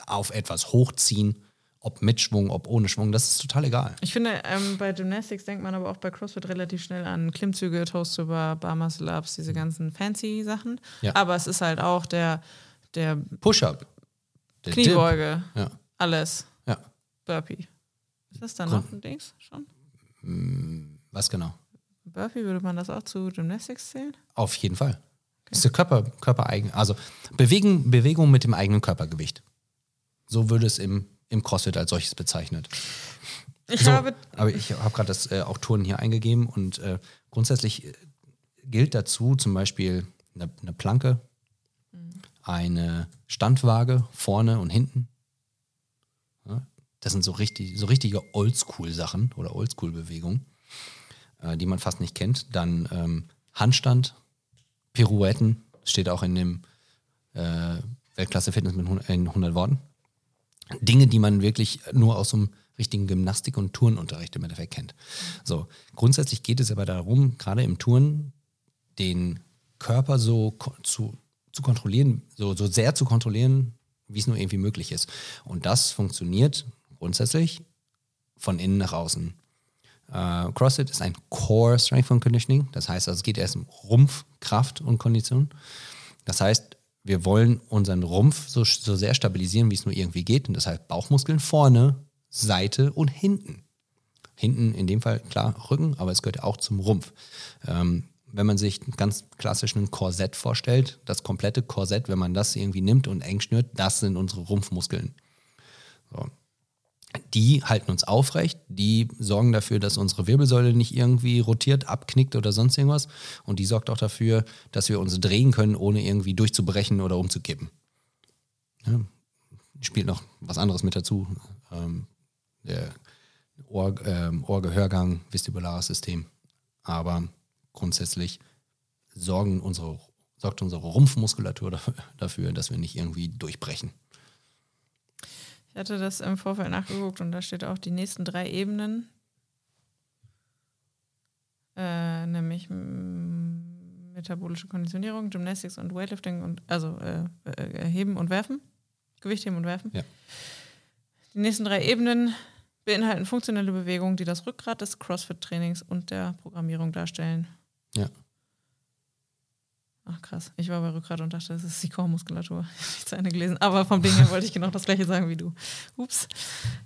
auf etwas hochziehen, ob mit Schwung, ob ohne Schwung, das ist total egal. Ich finde, ähm, bei Gymnastics denkt man aber auch bei CrossFit relativ schnell an Klimmzüge, Toast über Bar Muscle Ups, diese ganzen fancy Sachen. Ja. Aber es ist halt auch der, der Push-up. Kniebeuge. Ja, alles, ja. Burpee. Ist das dann Grund- noch ein Dings schon? Was genau? Burpee, würde man das auch zu Gymnastics zählen? Auf jeden Fall. Das ist der Körper, Körpereigen, also Bewegen, Bewegung mit dem eigenen Körpergewicht. So würde es im, im CrossFit als solches bezeichnet. Ich so, habe aber ich habe gerade das äh, auch Touren hier eingegeben und äh, grundsätzlich äh, gilt dazu zum Beispiel eine, eine Planke, eine Standwaage vorne und hinten. Ja, das sind so, richtig, so richtige Oldschool-Sachen oder Oldschool-Bewegungen, äh, die man fast nicht kennt. Dann ähm, Handstand, Pirouetten, steht auch in dem äh, Weltklasse Fitness mit 100, in 100 Worten. Dinge, die man wirklich nur aus so einem richtigen Gymnastik- und Turnunterricht im Endeffekt kennt. So, grundsätzlich geht es aber darum, gerade im Turnen, den Körper so zu, zu kontrollieren, so, so sehr zu kontrollieren, wie es nur irgendwie möglich ist. Und das funktioniert grundsätzlich von innen nach außen. Äh, CrossFit ist ein Core Strength and Conditioning, das heißt, also es geht erst um Rumpf, Kraft und Kondition. Das heißt, wir wollen unseren Rumpf so, so sehr stabilisieren, wie es nur irgendwie geht. Und deshalb Bauchmuskeln vorne, Seite und hinten. Hinten in dem Fall klar Rücken, aber es gehört auch zum Rumpf. Ähm, wenn man sich ganz klassisch ein Korsett vorstellt, das komplette Korsett, wenn man das irgendwie nimmt und eng schnürt, das sind unsere Rumpfmuskeln. So. Die halten uns aufrecht, die sorgen dafür, dass unsere Wirbelsäule nicht irgendwie rotiert, abknickt oder sonst irgendwas. Und die sorgt auch dafür, dass wir uns drehen können, ohne irgendwie durchzubrechen oder umzukippen. Ja, spielt noch was anderes mit dazu. Ähm, der Ohr, ähm, Ohrgehörgang, vestibulares System. Aber grundsätzlich sorgen unsere, sorgt unsere Rumpfmuskulatur (laughs) dafür, dass wir nicht irgendwie durchbrechen. Ich hatte das im Vorfeld nachgeguckt und da steht auch die nächsten drei Ebenen, äh, nämlich metabolische Konditionierung, Gymnastics und Weightlifting und also äh, äh, Heben und Werfen, Gewichtheben und Werfen. Ja. Die nächsten drei Ebenen beinhalten funktionelle Bewegungen, die das Rückgrat des CrossFit-Trainings und der Programmierung darstellen. Ja. Ach krass, ich war bei Rückgrat und dachte, das ist die Chormuskulatur. (laughs) Ich habe nicht zu Ende gelesen, aber vom Ding her wollte ich genau das gleiche sagen wie du. Ups.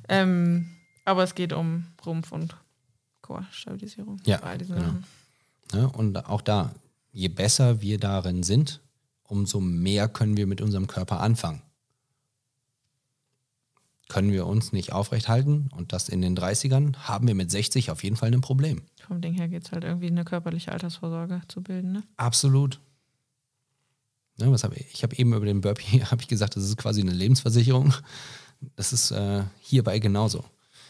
Ähm, aber es geht um Rumpf und Chorstabilisierung. Ja, genau. Ja, und auch da, je besser wir darin sind, umso mehr können wir mit unserem Körper anfangen. Können wir uns nicht aufrecht halten und das in den 30ern, haben wir mit 60 auf jeden Fall ein Problem. Vom Ding her geht es halt irgendwie eine körperliche Altersvorsorge zu bilden. Ne? Absolut. Ne, was hab ich ich habe eben über den Burpee (laughs) ich gesagt, das ist quasi eine Lebensversicherung. Das ist äh, hierbei genauso.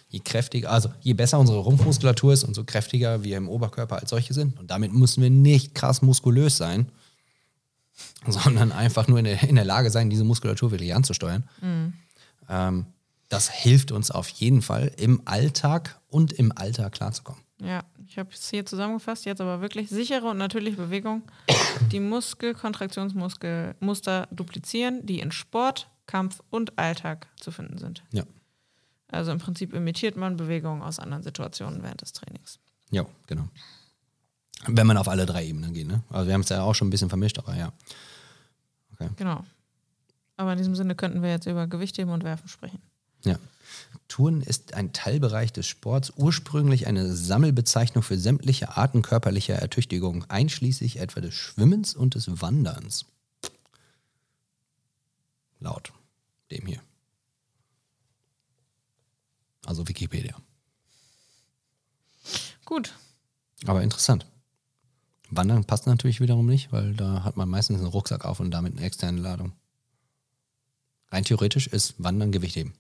Je kräftiger, also je besser unsere Rumpfmuskulatur ist, umso kräftiger wir im Oberkörper als solche sind. Und damit müssen wir nicht krass muskulös sein, (laughs) sondern einfach nur in der, in der Lage sein, diese Muskulatur wirklich anzusteuern. Ähm, das hilft uns auf jeden Fall im Alltag und im Alter klarzukommen. Ja, ich habe es hier zusammengefasst, jetzt aber wirklich sichere und natürliche Bewegung, die Muskel-Kontraktionsmuster duplizieren, die in Sport, Kampf und Alltag zu finden sind. Ja. Also im Prinzip imitiert man Bewegungen aus anderen Situationen während des Trainings. Ja, genau. Wenn man auf alle drei Ebenen geht, ne? Also wir haben es ja auch schon ein bisschen vermischt, aber ja. Genau. Aber in diesem Sinne könnten wir jetzt über Gewichtheben und Werfen sprechen. Ja. Touren ist ein Teilbereich des Sports, ursprünglich eine Sammelbezeichnung für sämtliche Arten körperlicher Ertüchtigung, einschließlich etwa des Schwimmens und des Wanderns. Laut dem hier. Also Wikipedia. Gut. Aber interessant. Wandern passt natürlich wiederum nicht, weil da hat man meistens einen Rucksack auf und damit eine externe Ladung. Rein theoretisch ist Wandern Gewichtheben.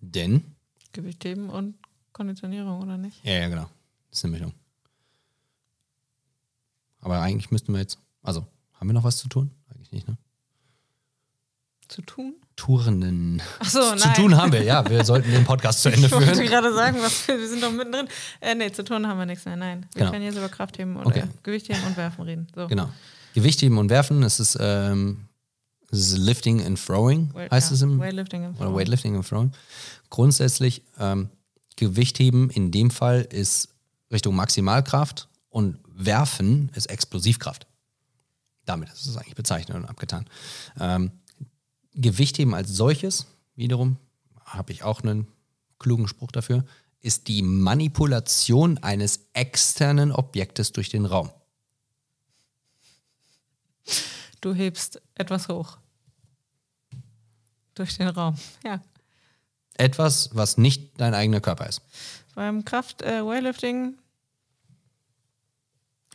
Denn Gewichtheben und Konditionierung, oder nicht? Ja, ja, genau. Das ist eine Mischung. Aber eigentlich müssten wir jetzt, also, haben wir noch was zu tun? Eigentlich nicht, ne? Zu tun? Tourenden. Ach so, Zu nein. tun haben wir, ja. Wir sollten den Podcast zu (laughs) Ende Ich wollte führen. gerade sagen, was, wir sind doch mittendrin. Äh, nee, zu tun haben wir nichts mehr. Nein, wir Genau. können jetzt über Kraftheben und Okay. äh, Gewichtheben und Werfen reden. So. Genau. Gewichtheben und Werfen, es ist, ähm, Lifting and Throwing, Weight- heißt ja, es im, Weightlifting oder Throwing. Weightlifting and Throwing. Grundsätzlich, ähm, Gewichtheben in dem Fall ist Richtung Maximalkraft und Werfen ist Explosivkraft. Damit ist es eigentlich bezeichnet und abgetan. Ähm, Gewichtheben als solches, wiederum, habe ich auch einen klugen Spruch dafür, ist die Manipulation eines externen Objektes durch den Raum. Du hebst etwas hoch. Durch den Raum. Ja. Etwas, was nicht dein eigener Körper ist. Beim Kraft äh,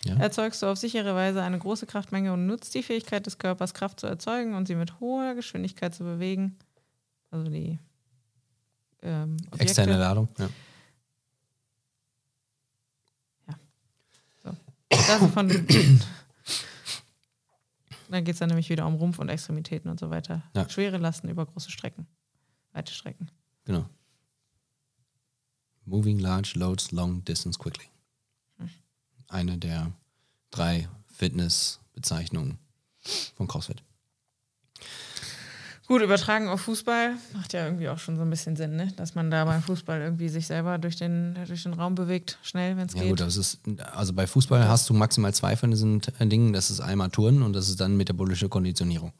Ja. erzeugst du auf sichere Weise eine große Kraftmenge und nutzt die Fähigkeit des Körpers, Kraft zu erzeugen und sie mit hoher Geschwindigkeit zu bewegen. Also die ähm. Externe Ladung. Ja. Das ist von dann geht es dann nämlich wieder um Rumpf und Extremitäten und so weiter. Ja. Schwere Lasten über große Strecken, weite Strecken. Genau. Moving large loads long distance quickly. Eine der drei Fitnessbezeichnungen von CrossFit. Gut, übertragen auf Fußball macht ja irgendwie auch schon so ein bisschen Sinn, ne? dass man da beim Fußball irgendwie sich selber durch den, durch den Raum bewegt, schnell, wenn es Ja geht. gut, das ist, also bei Fußball hast du maximal zwei von diesen T- Dingen. Das ist einmal Turnen und das ist dann metabolische Konditionierung.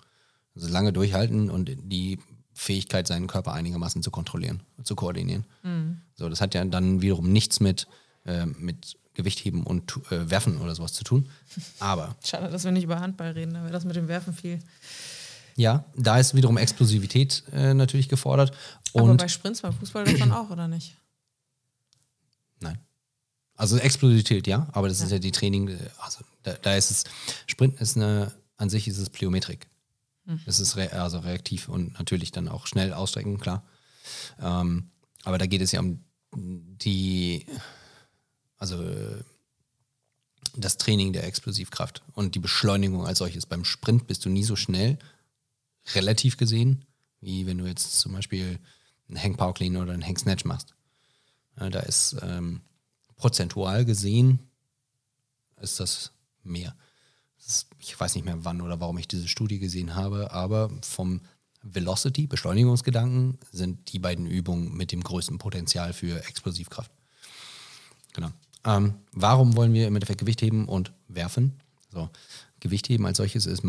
Also lange durchhalten und die Fähigkeit, seinen Körper einigermaßen zu kontrollieren, zu koordinieren. So, das hat ja dann wiederum nichts mit, äh, mit Gewichtheben und äh, Werfen oder sowas zu tun. Aber Schade, dass wir nicht über Handball reden, da wäre das mit dem Werfen viel. Ja, da ist wiederum Explosivität äh, natürlich gefordert. Aber Und bei Sprints beim Fußball doch dann auch, oder nicht? Nein. Also Explosivität, ja, aber das ist ja die Training, äh, also da, da ist es, Sprint ist eine, an sich ist es Plyometrik. Es ist re, also reaktiv und natürlich dann auch schnell ausstrecken, klar. Ähm, aber da geht es ja um die, also das Training der Explosivkraft und die Beschleunigung als solches. Beim Sprint bist du nie so schnell, relativ gesehen, wie wenn du jetzt zum Beispiel einen Hang Power Clean oder einen Hang Snatch machst. Da ist ähm, prozentual gesehen ist das mehr. Das ist, ich weiß nicht mehr wann oder warum ich diese Studie gesehen habe, aber vom Velocity, Beschleunigungsgedanken, sind die beiden Übungen mit dem größten Potenzial für Explosivkraft. Genau. Ähm, warum wollen wir im Endeffekt Gewicht heben und werfen? So, Gewicht heben als solches ist,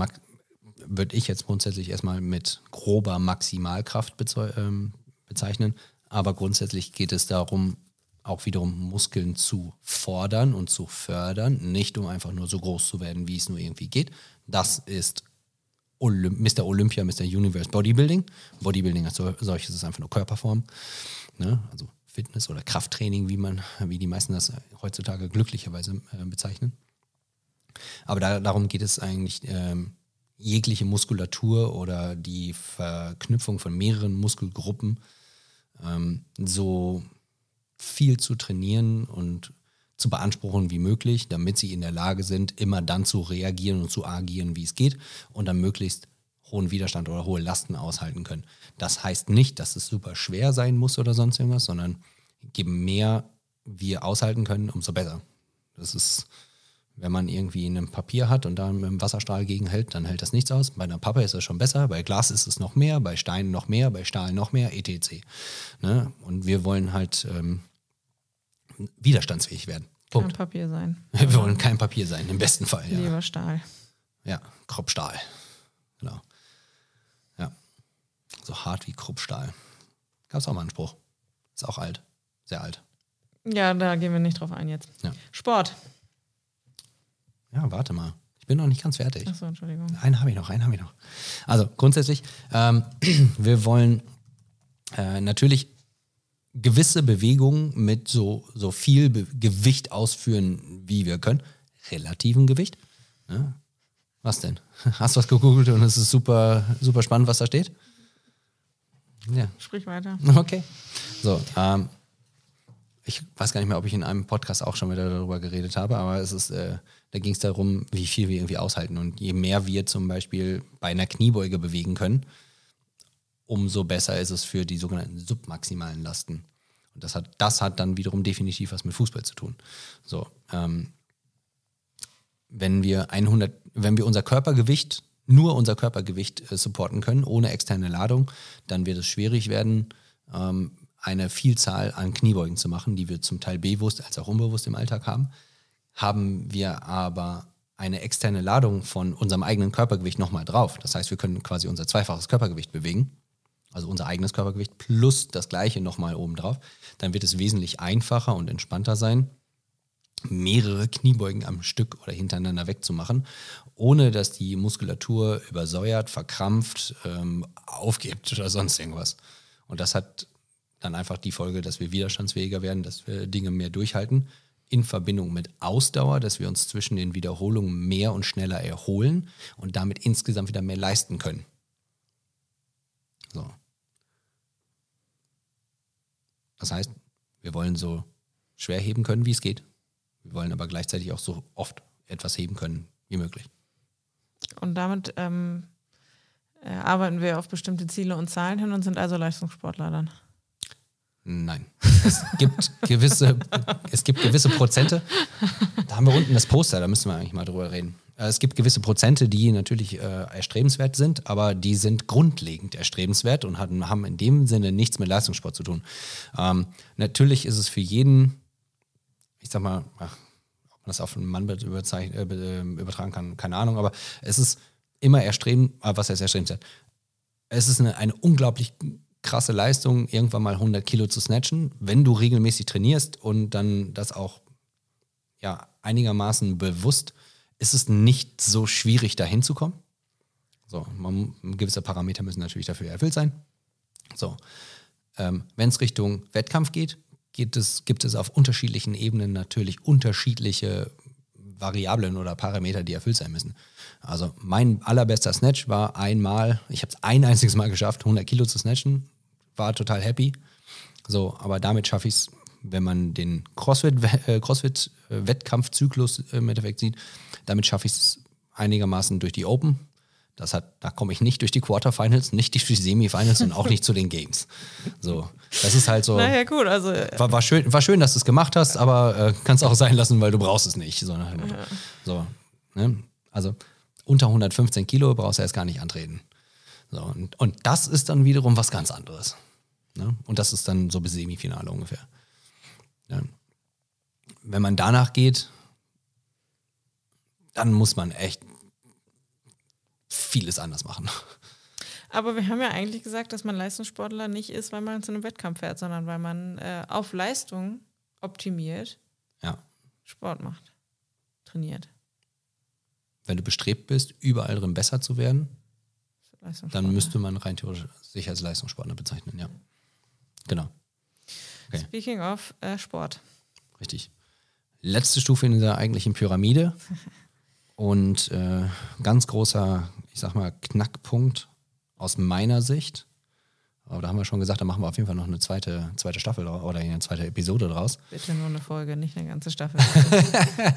würde ich jetzt grundsätzlich erstmal mit grober Maximalkraft ähm, bezeichnen. Aber grundsätzlich geht es darum, auch wiederum Muskeln zu fordern und zu fördern, nicht um einfach nur so groß zu werden, wie es nur irgendwie geht. Das ist Olymp Mr. Olympia, Mr. Universe Bodybuilding. Bodybuilding als sol- solches ist einfach nur Körperform. Ne? Also Fitness oder Krafttraining, wie man, wie die meisten das heutzutage glücklicherweise äh, bezeichnen. Aber da, darum geht es eigentlich, ähm, jegliche Muskulatur oder die Verknüpfung von mehreren Muskelgruppen ähm, so viel zu trainieren und zu beanspruchen wie möglich, damit sie in der Lage sind, immer dann zu reagieren und zu agieren, wie es geht und dann möglichst hohen Widerstand oder hohe Lasten aushalten können. Das heißt nicht, dass es super schwer sein muss oder sonst irgendwas, sondern je mehr wir aushalten können, umso besser. Das ist, wenn man irgendwie ein Papier hat und da mit dem Wasserstrahl gegenhält, dann hält das nichts aus. Bei einer Pappe ist das schon besser, bei Glas ist es noch mehr, bei Steinen noch mehr, bei Stahl noch mehr, etc. Ne? Und wir wollen halt ähm, widerstandsfähig werden. Punkt. Papier sein. (laughs) Wir wollen kein Papier sein, im besten Fall. Ja, Lieber Stahl. ja Kruppstahl. Genau. Ja. So hart wie Kruppstahl. Gab es auch mal einen Spruch. Ist auch alt. Sehr alt. Ja, da gehen wir nicht drauf ein jetzt. Ja. Sport. Ja, warte mal. Ich bin noch nicht ganz fertig. Achso, Entschuldigung. Einen habe ich noch, einen habe ich noch. Also grundsätzlich, ähm, (clears throat) wir wollen äh, natürlich gewisse Bewegungen mit so, so viel Be Gewicht ausführen, wie wir können. Relativen Gewicht. Ne? Was denn? (laughs) Hast du was gegoogelt und es ist super, super spannend, was da steht? Ja, Sprich weiter. (laughs) Okay. So, ähm, ich weiß gar nicht mehr, ob ich in einem Podcast auch schon wieder darüber geredet habe, aber es ist, äh, da ging es darum, wie viel wir irgendwie aushalten. Und je mehr wir zum Beispiel bei einer Kniebeuge bewegen können, umso besser ist es für die sogenannten submaximalen Lasten. Und das hat, das hat dann wiederum definitiv was mit Fußball zu tun. So, ähm, wenn wir 100, wenn wir unser Körpergewicht, nur unser Körpergewicht äh, supporten können, ohne externe Ladung, dann wird es schwierig werden, ähm, eine Vielzahl an Kniebeugen zu machen, die wir zum Teil bewusst als auch unbewusst im Alltag haben. Haben wir aber eine externe Ladung von unserem eigenen Körpergewicht nochmal drauf. Das heißt, wir können quasi unser zweifaches Körpergewicht bewegen, also unser eigenes Körpergewicht plus das gleiche nochmal oben drauf. Dann wird es wesentlich einfacher und entspannter sein, mehrere Kniebeugen am Stück oder hintereinander wegzumachen, ohne dass die Muskulatur übersäuert, verkrampft, ähm, aufgibt oder sonst irgendwas. Und das hat dann einfach die Folge, dass wir widerstandsfähiger werden, dass wir Dinge mehr durchhalten, in Verbindung mit Ausdauer, dass wir uns zwischen den Wiederholungen mehr und schneller erholen und damit insgesamt wieder mehr leisten können. So. Das heißt, wir wollen so schwer heben können, wie es geht. Wir wollen aber gleichzeitig auch so oft etwas heben können, wie möglich. Und damit ähm, äh, arbeiten wir auf bestimmte Ziele und Zahlen hin und sind also Leistungssportler dann. Nein. Es gibt gewisse, es gibt gewisse Prozente. Da haben wir unten das Poster, da müssen wir eigentlich mal drüber reden. Äh, Es gibt gewisse Prozente, die natürlich äh, erstrebenswert sind, aber die sind grundlegend erstrebenswert und hatten, haben in dem Sinne nichts mit Leistungssport zu tun. Ähm, natürlich ist es für jeden, ich sag mal, ach, ob man das auf einen Mann äh, be- äh, übertragen kann, keine Ahnung, aber es ist immer erstreben, äh, was heißt erstrebenswert? Es ist eine, eine unglaublich krasse Leistung, irgendwann mal 100 Kilo zu snatchen, wenn du regelmäßig trainierst und dann das auch ja, einigermaßen bewusst, ist es nicht so schwierig, da hinzukommen. So, man, gewisse Parameter müssen natürlich dafür erfüllt sein. So, ähm, wenn es Richtung Wettkampf geht, geht es, gibt es auf unterschiedlichen Ebenen natürlich unterschiedliche Variablen oder Parameter, die erfüllt sein müssen. Also mein allerbester Snatch war einmal, ich habe es ein einziges Mal geschafft, 100 Kilo zu snatchen, war total happy. So, aber damit schaffe ich es, wenn man den CrossFit, äh, CrossFit äh, Wettkampfzyklus äh, im Endeffekt sieht, damit schaffe ich es einigermaßen durch die Open. Das hat, da komme ich nicht durch die Quarterfinals, nicht durch die Semifinals und auch nicht zu den Games. So, das ist halt so. Naja, gut, also äh, War, war, schön, war schön, dass du es gemacht hast, aber äh, kannst auch sein lassen, weil du brauchst es nicht. So, Motto. so ne? Also unter 115 Kilo brauchst du erst gar nicht antreten. So, und, und das ist dann wiederum was ganz anderes. Ne? Und das ist dann so bis Semifinale ungefähr. Ja. Wenn man danach geht, dann muss man echt vieles anders machen. Aber wir haben ja eigentlich gesagt, dass man Leistungssportler nicht ist, weil man zu einem Wettkampf fährt, sondern weil man äh, auf Leistung optimiert Ja. Sport macht, trainiert. Wenn du bestrebt bist, überall drin besser zu werden, dann müsste man rein theoretisch sich als Leistungssportler bezeichnen, ja. Genau, okay. Speaking of äh, Sport. richtig. Letzte Stufe in dieser eigentlichen Pyramide (laughs) und äh, ganz großer, ich sag mal, Knackpunkt aus meiner Sicht. Aber da haben wir schon gesagt, da machen wir auf jeden Fall noch eine zweite, zweite Staffel oder eine zweite Episode draus. Bitte nur eine Folge, nicht eine ganze Staffel. (laughs)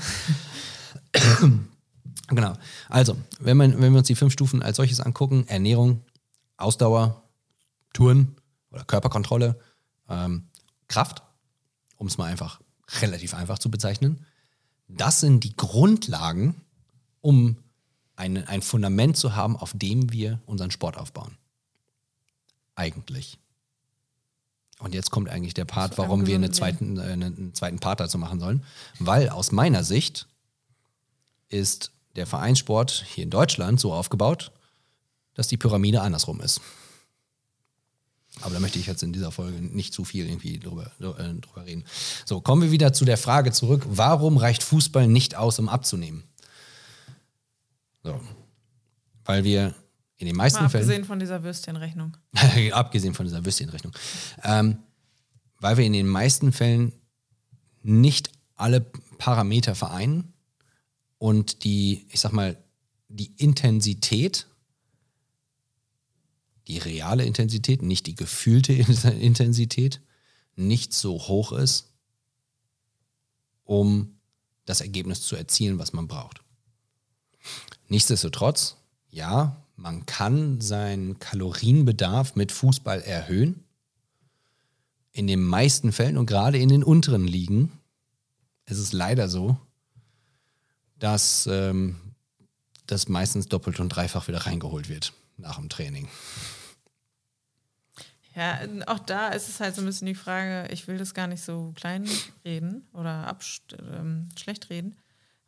Genau. Also, wenn, man, wenn wir uns die fünf Stufen als solches angucken, Ernährung, Ausdauer, Touren oder Körperkontrolle, ähm, Kraft, um es mal einfach relativ einfach zu bezeichnen, das sind die Grundlagen, um ein, ein Fundament zu haben, auf dem wir unseren Sport aufbauen. Eigentlich. Und jetzt kommt eigentlich der Part, warum wir eine zweiten, äh, einen zweiten Part dazu machen sollen. Weil aus meiner Sicht ist der Vereinssport hier in Deutschland so aufgebaut, dass die Pyramide andersrum ist. Aber da möchte ich jetzt in dieser Folge nicht zu viel irgendwie drüber, äh, drüber reden. So, kommen wir wieder zu der Frage zurück, warum reicht Fußball nicht aus, um abzunehmen? So. Weil wir in den meisten Mal Fällen abgesehen von dieser Würstchenrechnung. (laughs) abgesehen von dieser Würstchenrechnung, ähm, weil wir in den meisten Fällen nicht alle Parameter vereinen und die, ich sag mal, die Intensität, die reale Intensität, nicht die gefühlte (laughs) Intensität, nicht so hoch ist, um das Ergebnis zu erzielen, was man braucht. Nichtsdestotrotz, ja, man kann seinen Kalorienbedarf mit Fußball erhöhen. In den meisten Fällen und gerade in den unteren Ligen ist es leider so, dass ähm, das meistens doppelt und dreifach wieder reingeholt wird nach dem Training. Ja, auch da ist es halt so ein bisschen die Frage, ich will das gar nicht so klein reden oder ähm, schlecht reden,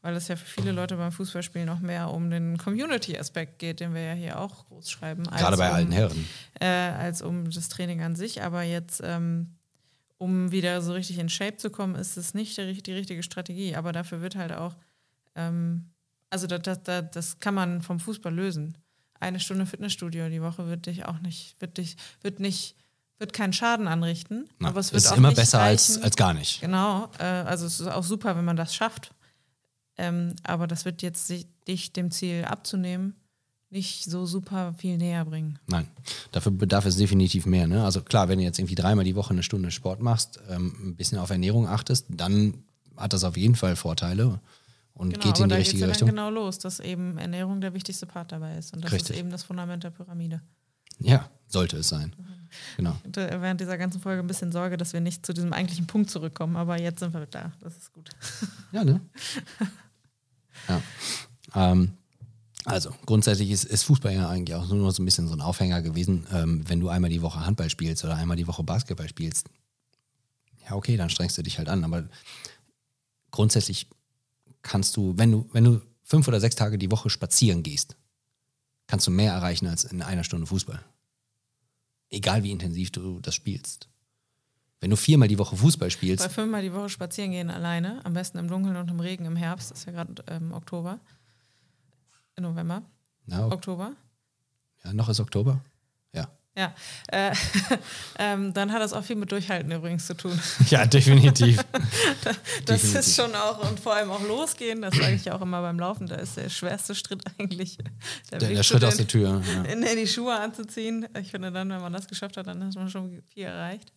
weil es ja für viele Leute beim Fußballspielen noch mehr um den Community-Aspekt geht, den wir ja hier auch groß schreiben. Gerade bei um, alten Herren. Äh, als um das Training an sich. Aber jetzt, ähm, um wieder so richtig in Shape zu kommen, ist es nicht die, die richtige Strategie. Aber dafür wird halt auch, ähm, also das, das, das, das kann man vom Fußball lösen. Eine Stunde Fitnessstudio die Woche wird dich auch nicht, wird dich, wird nicht, wird keinen Schaden anrichten. Na, aber es wird ist auch immer besser als, reichen. als gar nicht. Genau, äh, also es ist auch super, wenn man das schafft. Ähm, aber das wird jetzt dich dem Ziel abzunehmen nicht so super viel näher bringen. Nein, dafür bedarf es definitiv mehr. Ne? Also klar, wenn du jetzt irgendwie dreimal die Woche eine Stunde Sport machst, ähm, ein bisschen auf Ernährung achtest, dann hat das auf jeden Fall Vorteile und Genau, geht in die richtige ja Richtung. dann genau los, dass eben Ernährung der wichtigste Part dabei ist. Und das Richtig. ist eben das Fundament der Pyramide. Ja, sollte es sein. Genau. Ich hatte während dieser ganzen Folge ein bisschen Sorge, dass wir nicht zu diesem eigentlichen Punkt zurückkommen, aber jetzt sind wir da. Das ist gut. (laughs) Ja, ne? Ja. Ähm, also grundsätzlich ist, ist, Fußball ja eigentlich auch nur so ein bisschen so ein Aufhänger gewesen. Ähm, wenn du einmal die Woche Handball spielst oder einmal die Woche Basketball spielst, ja okay, dann strengst du dich halt an. Aber grundsätzlich kannst du, wenn du, wenn du fünf oder sechs Tage die Woche spazieren gehst, kannst du mehr erreichen als in einer Stunde Fußball. Egal wie intensiv du das spielst. Wenn du viermal die Woche Fußball spielst. Bei fünfmal die Woche spazieren gehen alleine, am besten im Dunkeln und im Regen im Herbst, das ist ja gerade ähm, Oktober. November. Ja, Oktober. Ja, noch ist Oktober. Ja. Äh, (laughs) ähm, dann hat das auch viel mit Durchhalten übrigens zu tun. (laughs) Ja, definitiv. (laughs) das definitiv. ist schon auch, und vor allem auch losgehen, das sage ich ja auch immer beim Laufen, da ist der schwerste Schritt eigentlich der, der, der Schritt aus der Tür. Ja. In, in, die Schuhe anzuziehen. Ich finde dann, wenn man das geschafft hat, dann hat man schon viel erreicht.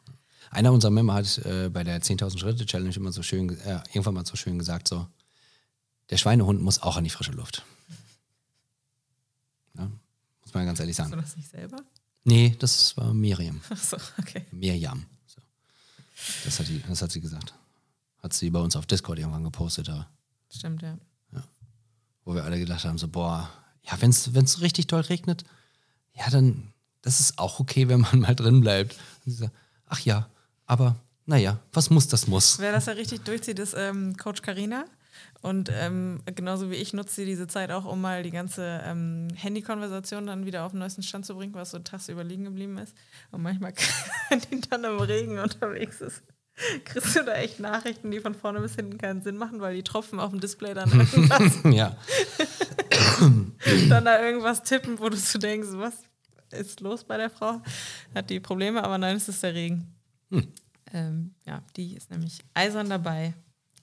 Einer unserer Member hat äh, bei der 10.000 Schritte Challenge immer so schön, äh, irgendwann mal so schön gesagt, so, der Schweinehund muss auch an die frische Luft. Ja, muss man ganz ehrlich sagen. Hast du das nicht selber? Nee, das war Miriam. (laughs) Achso, okay. Miriam. So. Das, hat die, das hat sie gesagt. Hat sie bei uns auf Discord irgendwann gepostet. Da. Stimmt, ja. ja. Wo wir alle gedacht haben, so, boah, ja, wenn es richtig doll regnet, ja, dann, das ist auch okay, wenn man (laughs) mal drin bleibt. Und sie sagt, ach ja, aber naja, was muss, das muss. Wer das ja richtig durchzieht, ist ähm, Coach Carina. Und ähm, genauso wie ich nutzt sie diese Zeit auch, um mal die ganze ähm, Handykonversation dann wieder auf den neuesten Stand zu bringen, was so tagsüber liegen geblieben ist. Und manchmal, (laughs) wenn die dann im Regen unterwegs ist, kriegst du da echt Nachrichten, die von vorne bis hinten keinen Sinn machen, weil die Tropfen auf dem Display dann irgendwas, (laughs) ja. dann da irgendwas tippen, wo du so denkst, was ist los bei der Frau? Hat die Probleme, aber nein, es ist der Regen. Hm. Ähm, ja, die ist nämlich eisern dabei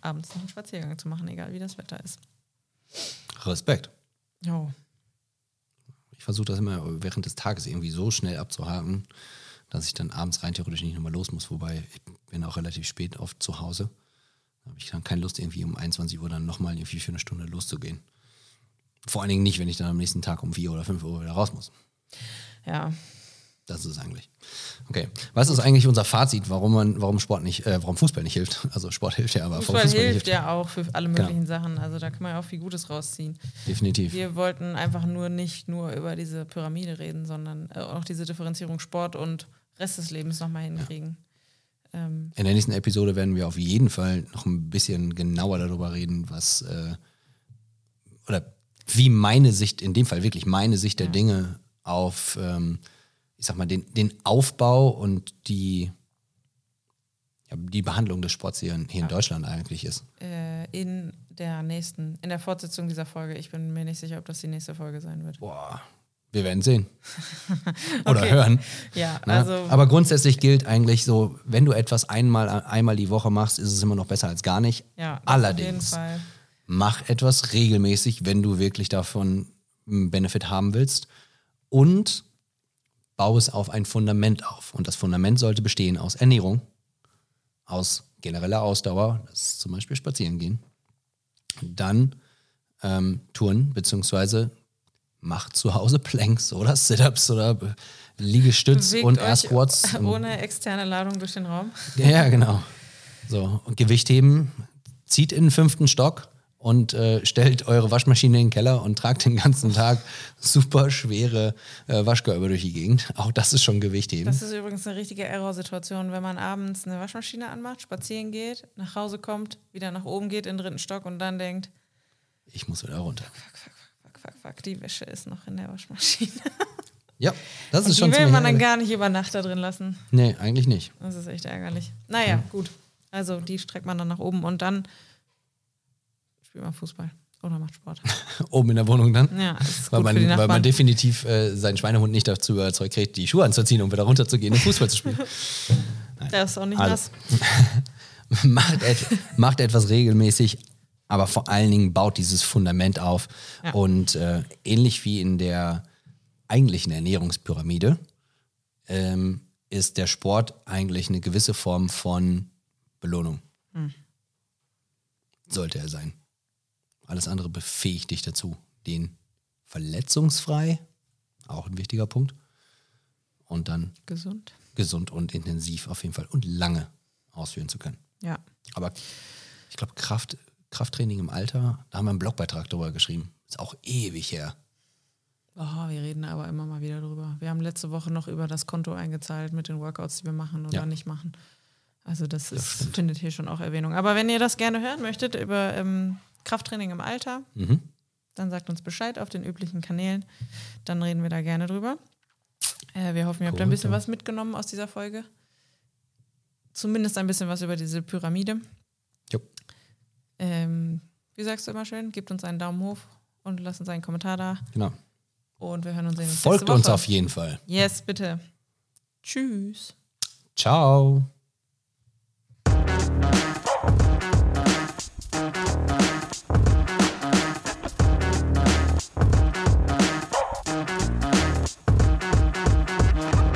abends noch einen Spaziergang zu machen, egal wie das Wetter ist. Respekt. Jo. Ich versuche das immer während des Tages irgendwie so schnell abzuhaken, dass ich dann abends rein theoretisch nicht nochmal los muss. Wobei ich bin auch relativ spät oft zu Hause. Da habe ich dann keine Lust, irgendwie um 21 Uhr dann nochmal irgendwie für eine Stunde loszugehen. Vor allen Dingen nicht, wenn ich dann am nächsten Tag um 4 oder 5 Uhr wieder raus muss. Ja, das ist es eigentlich. Okay. Was ist eigentlich unser Fazit, warum man, warum Sport nicht, äh, warum Fußball nicht hilft? Also Sport hilft ja, aber Fußball, Fußball hilft, hilft ja auch für alle möglichen genau. Sachen. Also da kann man ja auch viel Gutes rausziehen. Definitiv. Wir wollten einfach nur nicht nur über diese Pyramide reden, sondern äh, auch diese Differenzierung Sport und Rest des Lebens nochmal hinkriegen. Ja. Ähm. In der nächsten Episode werden wir auf jeden Fall noch ein bisschen genauer darüber reden, was äh, oder wie meine Sicht, in dem Fall wirklich meine Sicht der ja. Dinge auf ähm, ich sag mal, den, den Aufbau und die, ja, die Behandlung des Sports hier, hier in Deutschland eigentlich ist. Äh, in der nächsten, in der Fortsetzung dieser Folge. Ich bin mir nicht sicher, ob das die nächste Folge sein wird. Boah. Wir werden sehen. (laughs) Oder okay. hören. Ja, ne? also. Aber grundsätzlich gilt eigentlich so, wenn du etwas einmal, einmal die Woche machst, ist es immer noch besser als gar nicht. Ja, Allerdings, mach etwas regelmäßig, wenn du wirklich davon einen Benefit haben willst. Und baue es auf ein Fundament auf. Und das Fundament sollte bestehen aus Ernährung, aus genereller Ausdauer, das ist zum Beispiel spazieren gehen, dann ähm, Touren, beziehungsweise macht zu Hause (laughs) Planks oder Sit-Ups oder Liegestütz Bewegt und Air Squats. (laughs) Ohne externe Ladung durch den Raum. Ja, genau. So, und Gewichtheben, zieht in den fünften Stock und äh, stellt eure Waschmaschine in den Keller und tragt den ganzen Tag super schwere äh, Waschkörbe durch die Gegend. Auch das ist schon Gewicht eben. Das ist übrigens eine richtige Error-Situation, wenn man abends eine Waschmaschine anmacht, spazieren geht, nach Hause kommt, wieder nach oben geht in den dritten Stock und dann denkt, ich muss wieder runter. Fuck, fuck, fuck, fuck, fuck, die Wäsche ist noch in der Waschmaschine. (laughs) Ja, das und ist schon Die will man dann gar nicht über Nacht da drin lassen. Nee, eigentlich nicht. Das ist echt ärgerlich. Naja, ja. gut. Also die streckt man dann nach oben und dann spielt man Fußball oder macht Sport. (laughs) Oben in der Wohnung dann? Ja, ist weil, man, weil man definitiv äh, seinen Schweinehund nicht dazu überzeugt kriegt, die Schuhe anzuziehen, um wieder runterzugehen und Fußball zu spielen. (laughs) Nein. Der ist auch nicht also, nass. (laughs) macht, et macht etwas regelmäßig, aber vor allen Dingen baut dieses Fundament auf. Ja. Und äh, ähnlich wie in der eigentlichen Ernährungspyramide ähm, ist der Sport eigentlich eine gewisse Form von Belohnung. Hm. Sollte er sein. Alles andere befähigt dich dazu, den verletzungsfrei, auch ein wichtiger Punkt, und dann gesund. Gesund und intensiv auf jeden Fall und lange ausführen zu können. Ja. Aber ich glaube, Kraft, Krafttraining im Alter, da haben wir einen Blogbeitrag darüber geschrieben. Ist auch ewig her. Oh, wir reden aber immer mal wieder drüber. Wir haben letzte Woche noch über das Konto eingezahlt mit den Workouts, die wir machen oder Ja. nicht machen. Also das, ist, findet hier schon auch Erwähnung. Aber wenn ihr das gerne hören möchtet über ähm, Krafttraining im Alter, Mhm. dann sagt uns Bescheid auf den üblichen Kanälen. Dann reden wir da gerne drüber. Äh, wir hoffen, ihr habt ein bisschen was mitgenommen aus dieser Folge. Zumindest ein bisschen was über diese Pyramide. Jo. Ähm, wie sagst du immer schön? Gebt uns einen Daumen hoch und lasst uns einen Kommentar da. Genau. Und wir hören uns sehen uns Folgt uns auf jeden Fall. Yes, bitte. Tschüss. Ciao.